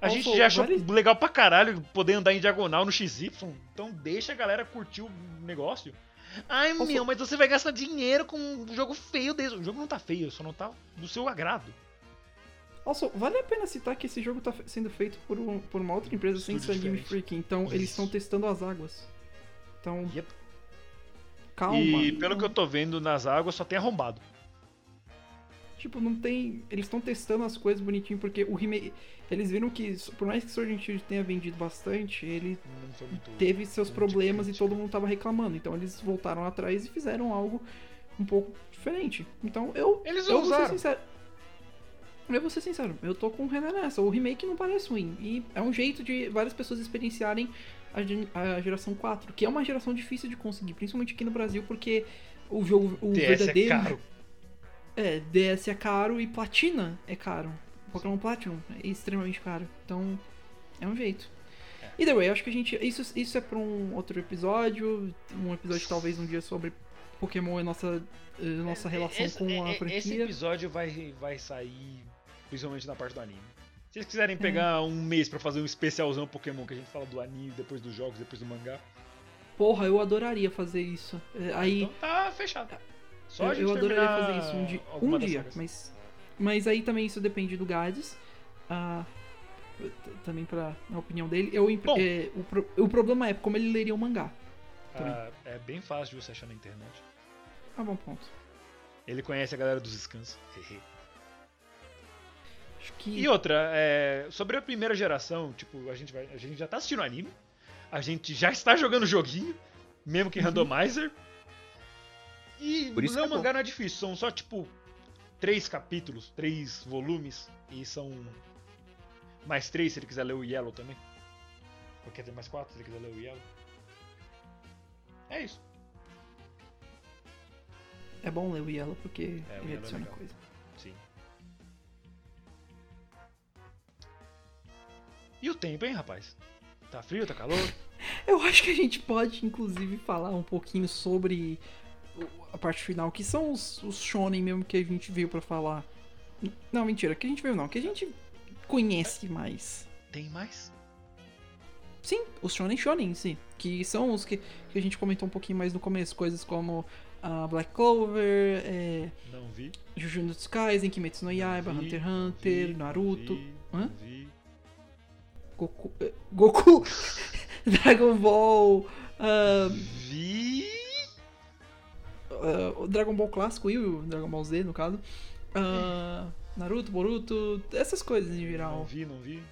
[SPEAKER 2] A gente já achou
[SPEAKER 3] vale-
[SPEAKER 2] legal pra caralho poder andar em diagonal no XY, então deixa a galera curtir o negócio. Ai
[SPEAKER 3] Also-
[SPEAKER 2] meu, mas você vai gastar dinheiro com um jogo feio desse. O jogo não tá feio, só não tá do seu agrado.
[SPEAKER 3] Also, vale a pena citar que esse jogo tá fe- sendo feito por, um- por uma outra empresa sem
[SPEAKER 2] Estúdio
[SPEAKER 3] Anime
[SPEAKER 2] diferente.
[SPEAKER 3] Freak, então
[SPEAKER 2] Isso.
[SPEAKER 3] eles estão testando as águas. Então,
[SPEAKER 2] Yep.
[SPEAKER 3] calma.
[SPEAKER 2] E pelo que eu tô vendo nas águas, só tem arrombado.
[SPEAKER 3] Tipo, não tem. Eles estão testando as coisas bonitinho, porque o remake. Eles viram que, por mais que Sword and Shield tenha vendido bastante, ele
[SPEAKER 2] Não muito-
[SPEAKER 3] teve seus problemas e
[SPEAKER 2] crítico.
[SPEAKER 3] todo mundo tava reclamando. Então eles voltaram atrás e fizeram algo um pouco diferente. Então eu.
[SPEAKER 2] Eles
[SPEAKER 3] eu vou ser sincero. Eu vou ser sincero, eu tô com o Renan nessa. O remake não parece ruim. E é um jeito de várias pessoas experienciarem a, geração 4, que é uma geração difícil de conseguir, principalmente aqui no Brasil, porque o jogo, o
[SPEAKER 2] DS é
[SPEAKER 3] verdadeiro.
[SPEAKER 2] caro.
[SPEAKER 3] É, DS é caro e Platina é caro. Pokémon Platinum é extremamente caro. Então, é um jeito. Either way, acho que a gente. Isso, isso é pra um outro episódio. Um episódio talvez um dia sobre Pokémon e nossa, nossa relação
[SPEAKER 2] Esse-
[SPEAKER 3] com a
[SPEAKER 2] é- Esse
[SPEAKER 3] franquia.
[SPEAKER 2] episódio vai, vai sair principalmente na parte do anime. Se vocês
[SPEAKER 3] É.
[SPEAKER 2] quiserem pegar um mês pra fazer um especialzão Pokémon que a gente fala do anime, depois dos jogos, depois do mangá,
[SPEAKER 3] Porra, eu adoraria fazer isso. É, Aí.
[SPEAKER 2] então tá fechado. Só
[SPEAKER 3] eu,
[SPEAKER 2] a gente
[SPEAKER 3] eu adoraria fazer isso um dia. Um dia,
[SPEAKER 2] sagas.
[SPEAKER 3] mas. Mas aí também isso depende do Gades. Ah, também pra na opinião dele. Eu,
[SPEAKER 2] Bom.
[SPEAKER 3] é, o, pro- o problema é como ele leria o mangá.
[SPEAKER 2] Ah, é bem fácil de você achar na internet.
[SPEAKER 3] Ah, bom ponto.
[SPEAKER 2] Ele conhece a galera dos scans.
[SPEAKER 3] Acho que.
[SPEAKER 2] E outra, é, sobre a primeira geração, tipo, a gente, vai, a gente já tá assistindo anime, a gente já está jogando joguinho, mesmo que randomizer. E ler o
[SPEAKER 1] é
[SPEAKER 2] mangá não é difícil, são só tipo três capítulos, três volumes, e são mais três se ele quiser ler o Yellow também. Ou quer ter mais quatro se ele quiser ler o Yellow. É isso.
[SPEAKER 3] É bom ler o Yellow porque
[SPEAKER 2] É,
[SPEAKER 3] ele
[SPEAKER 2] é
[SPEAKER 3] adiciona
[SPEAKER 2] legal.
[SPEAKER 3] coisa.
[SPEAKER 2] E o tempo, hein, rapaz? Tá frio, tá calor? [laughs]
[SPEAKER 3] Eu acho que a gente pode, inclusive, falar um pouquinho sobre a parte final, que são os, os shonen mesmo que a gente veio pra falar. Não, mentira, que a gente veio não, que a gente conhece mais.
[SPEAKER 2] Tem mais?
[SPEAKER 3] Sim, os shonen shonen, sim. Que são os que, que a gente comentou um pouquinho mais no começo. Coisas como a Black Clover, é,
[SPEAKER 2] Não vi.
[SPEAKER 3] Jujutsu Kaisen, Kimetsu no Yaiba,
[SPEAKER 2] Vi,
[SPEAKER 3] Hunter x Hunter,
[SPEAKER 2] vi,
[SPEAKER 3] Naruto,
[SPEAKER 2] vi,
[SPEAKER 3] Hã?
[SPEAKER 2] vi.
[SPEAKER 3] Goku... eh, Goku! [laughs] Dragon Ball... ah,
[SPEAKER 2] Vi.
[SPEAKER 3] o Dragon Ball clássico e o Dragon Ball Z, no caso. ah, Naruto, Boruto, essas coisas em
[SPEAKER 2] Não
[SPEAKER 3] geral.
[SPEAKER 2] vi, não vi.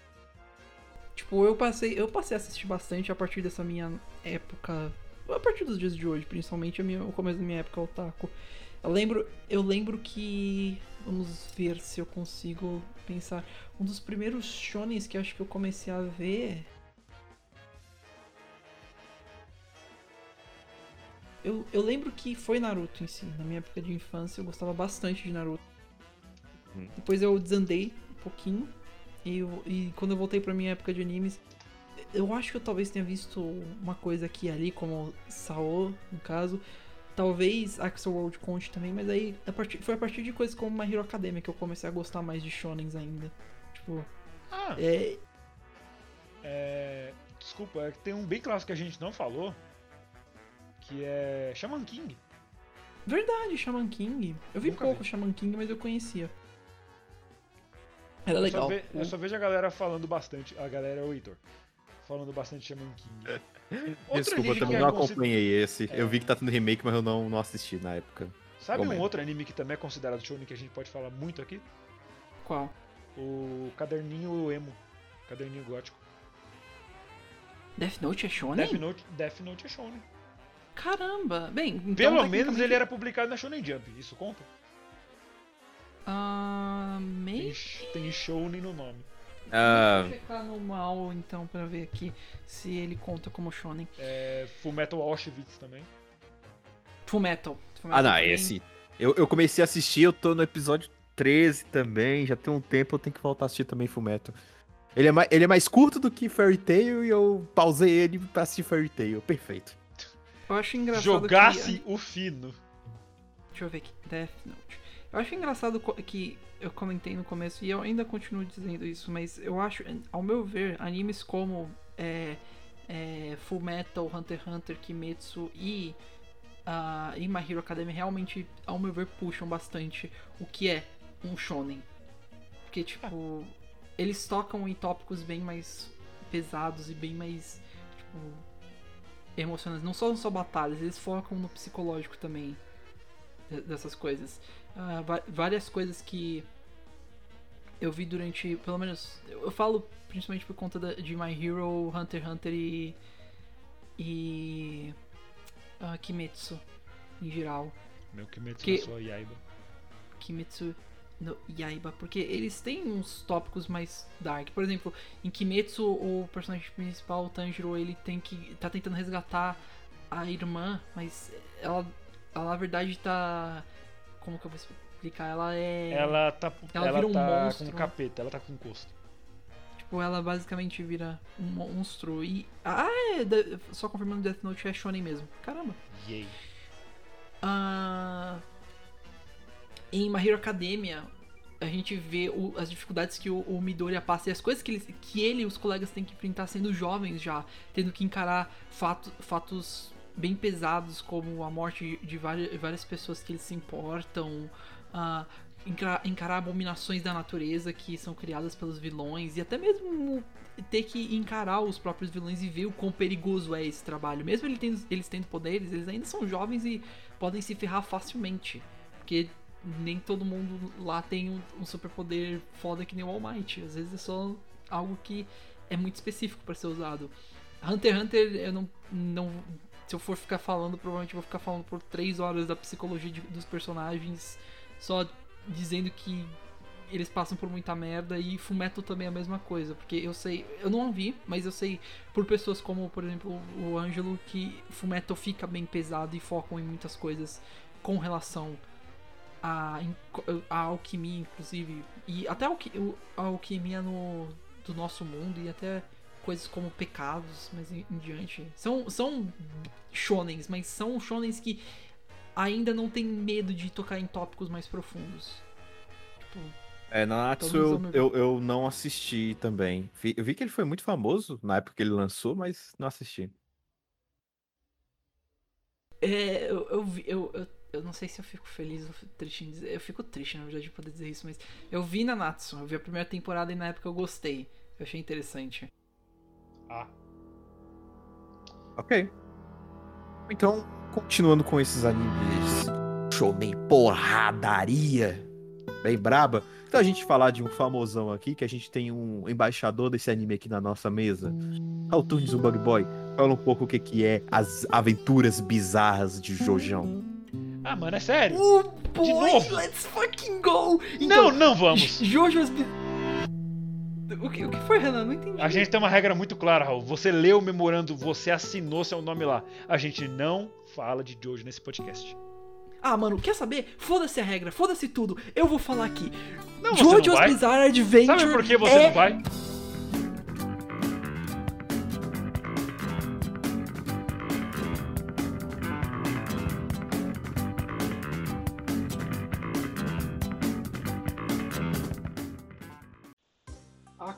[SPEAKER 3] Tipo, eu passei, eu passei a assistir bastante a partir dessa minha época. A partir dos dias de hoje, principalmente a minha, o começo da minha época otaku. Eu lembro, eu lembro que. Vamos ver se eu consigo pensar. Um dos primeiros shonens que eu acho que eu comecei a ver. Eu, eu lembro que foi Naruto em si. Na minha época de infância eu gostava bastante de Naruto.
[SPEAKER 1] Hum.
[SPEAKER 3] Depois eu desandei um pouquinho. E, eu- e quando eu voltei pra minha época de animes, eu acho que eu talvez tenha visto uma coisa aqui e ali, como Sao, no caso. Talvez Axel World conte também, mas aí a partir- foi a partir de coisas como My Hero Academia que eu comecei a gostar mais de shonens ainda. Tipo,
[SPEAKER 2] Ah,
[SPEAKER 3] é,
[SPEAKER 2] é. Desculpa, é que tem um bem clássico que a gente não falou. Que é Shaman King.
[SPEAKER 3] verdade, Shaman King. Eu vi
[SPEAKER 2] Nunca
[SPEAKER 3] pouco
[SPEAKER 2] vi.
[SPEAKER 3] Shaman King, mas eu conhecia. Era
[SPEAKER 2] Eu só,
[SPEAKER 3] legal.
[SPEAKER 2] ve- eu só vejo a galera falando bastante. A galera é o Heitor. Falando bastante Shaman King.
[SPEAKER 1] Desculpa, eu também não
[SPEAKER 2] é
[SPEAKER 1] acompanhei esse.
[SPEAKER 2] É.
[SPEAKER 1] Eu vi que tá tendo remake, mas eu não, não assisti na época.
[SPEAKER 2] Sabe
[SPEAKER 1] Bom,
[SPEAKER 2] um outro anime que também é considerado shonen que a gente pode falar muito aqui?
[SPEAKER 3] Qual?
[SPEAKER 2] O caderninho emo. Caderninho gótico.
[SPEAKER 3] Death Note é shonen?
[SPEAKER 2] Death Note, Death Note é shonen.
[SPEAKER 3] Caramba! Bem, então
[SPEAKER 2] Pelo menos ele era publicado na Shonen Jump. Isso conta?
[SPEAKER 3] Ah,
[SPEAKER 2] Tem,
[SPEAKER 3] meio.
[SPEAKER 2] sh- tem shonen no nome.
[SPEAKER 1] Ah,
[SPEAKER 3] Vou checar no mal então pra ver aqui se ele conta como shonen.
[SPEAKER 2] É, Fullmetal Auschwitz também.
[SPEAKER 3] Full Metal. Full
[SPEAKER 1] ah
[SPEAKER 3] Metal
[SPEAKER 1] não,
[SPEAKER 3] também.
[SPEAKER 1] esse. Eu, eu comecei a assistir, eu tô no episódio 13 também. Já tem um tempo, eu tenho que voltar a assistir também Fullmetal. Ele é, mais, ele é mais curto do que Fairy Tail e eu pausei ele pra assistir Fairy Tail. Perfeito.
[SPEAKER 3] Eu acho engraçado
[SPEAKER 2] Jogasse
[SPEAKER 3] que...
[SPEAKER 2] o fino.
[SPEAKER 3] Deixa eu ver aqui. Death Note. Eu acho engraçado que eu comentei no começo e eu ainda continuo dizendo isso, mas eu acho, ao meu ver, animes como é, é, Full Metal, Hunter x Hunter, Kimetsu e, ah, e My Hero Academia realmente, ao meu ver, puxam bastante o que é um shonen. Porque, tipo, eles tocam em tópicos bem mais pesados e bem mais, tipo, emocionantes. Não só só batalhas, eles focam no psicológico também de- dessas coisas. Va- várias coisas que eu vi durante, pelo menos, eu eu falo principalmente por conta da- de My Hero, Hunter x Hunter e e ah, Kimetsu em geral.
[SPEAKER 2] Meu Kimetsu
[SPEAKER 3] Que-
[SPEAKER 2] sua Yaiba.
[SPEAKER 3] Kimetsu no Yaiba, porque eles têm uns tópicos mais dark. Por exemplo, em Kimetsu, o personagem principal, o Tanjiro, ele tem que tá tentando resgatar a irmã, mas ela, ela na verdade tá como que eu vou explicar? Ela é
[SPEAKER 2] Ela tá,
[SPEAKER 3] Ela
[SPEAKER 2] ela
[SPEAKER 3] vira um
[SPEAKER 2] tá
[SPEAKER 3] monstro.
[SPEAKER 2] com capeta, ela tá com encosto.
[SPEAKER 3] tipo, ela basicamente vira um monstro e ah, é, só confirmando Death Note é shonen mesmo. Caramba.
[SPEAKER 2] Yay.
[SPEAKER 3] Ah, em My Hero Academia, a gente vê o- as dificuldades que o, o Midoriya passa e as coisas que ele, que ele e os colegas têm que enfrentar sendo jovens já, tendo que encarar fato, fatos bem pesados como a morte de várias, pessoas que eles se importam, encarar, encarar abominações da natureza que são criadas pelos vilões e até mesmo ter que encarar os próprios vilões e ver o quão perigoso é esse trabalho. Mesmo ele tendo- eles tendo poderes, eles ainda são jovens e podem se ferrar facilmente. Porque nem todo mundo lá tem um, um superpoder foda que nem o All Might. Às vezes é só algo que é muito específico para ser usado. Hunter x Hunter, eu não, não. Se eu for ficar falando, provavelmente vou ficar falando por 3 horas da psicologia de- dos personagens, só dizendo que eles passam por muita merda e Fumeto também é a mesma coisa, porque eu sei, eu não vi, mas eu sei por pessoas como, por exemplo, o Ângelo que Fumeto fica bem pesado e focam em muitas coisas com relação a, a alquimia, inclusive, e até a alquimia no do nosso mundo e até coisas como pecados, mas em, em diante. São, são shonens, mas são shonens que ainda não tem medo de tocar em tópicos mais profundos. Tipo,
[SPEAKER 1] É, Nanatsu eu,
[SPEAKER 3] eu
[SPEAKER 1] eu, não assisti também. Eu vi que ele foi muito famoso na época que ele lançou, mas não assisti.
[SPEAKER 3] É, eu, eu, vi- eu, eu, eu não sei se eu fico feliz ou fico triste em dizer. Eu fico triste, na verdade, de poder dizer isso, mas eu vi na Natsu, eu vi a primeira temporada e na época eu gostei. Eu achei interessante.
[SPEAKER 2] Ah,
[SPEAKER 1] Ok. Então, continuando com esses animes shonen porradaria bem braba. Então a gente falar de um famosão aqui, que a gente tem um embaixador desse anime aqui na nossa mesa. Alturnes o Bug Boy. Fala um pouco o que que é as aventuras bizarras de Jojão.
[SPEAKER 2] ah, mano, é sério?
[SPEAKER 3] Oh boy,
[SPEAKER 2] novo?
[SPEAKER 3] let's fucking go!
[SPEAKER 2] não, não vamos.
[SPEAKER 3] Jojo's o que, o que foi, Renan? Não entendi.
[SPEAKER 2] A gente tem uma regra muito clara, Raul. Você leu o memorando, você assinou seu nome lá. A gente não fala de Jojo nesse podcast.
[SPEAKER 3] Ah, mano, quer saber? Foda-se a regra, foda-se tudo. Eu vou falar aqui.
[SPEAKER 2] Não, você não
[SPEAKER 3] Jojo's. Bizarre Adventure.
[SPEAKER 2] Sabe por que você
[SPEAKER 3] é...
[SPEAKER 2] não vai?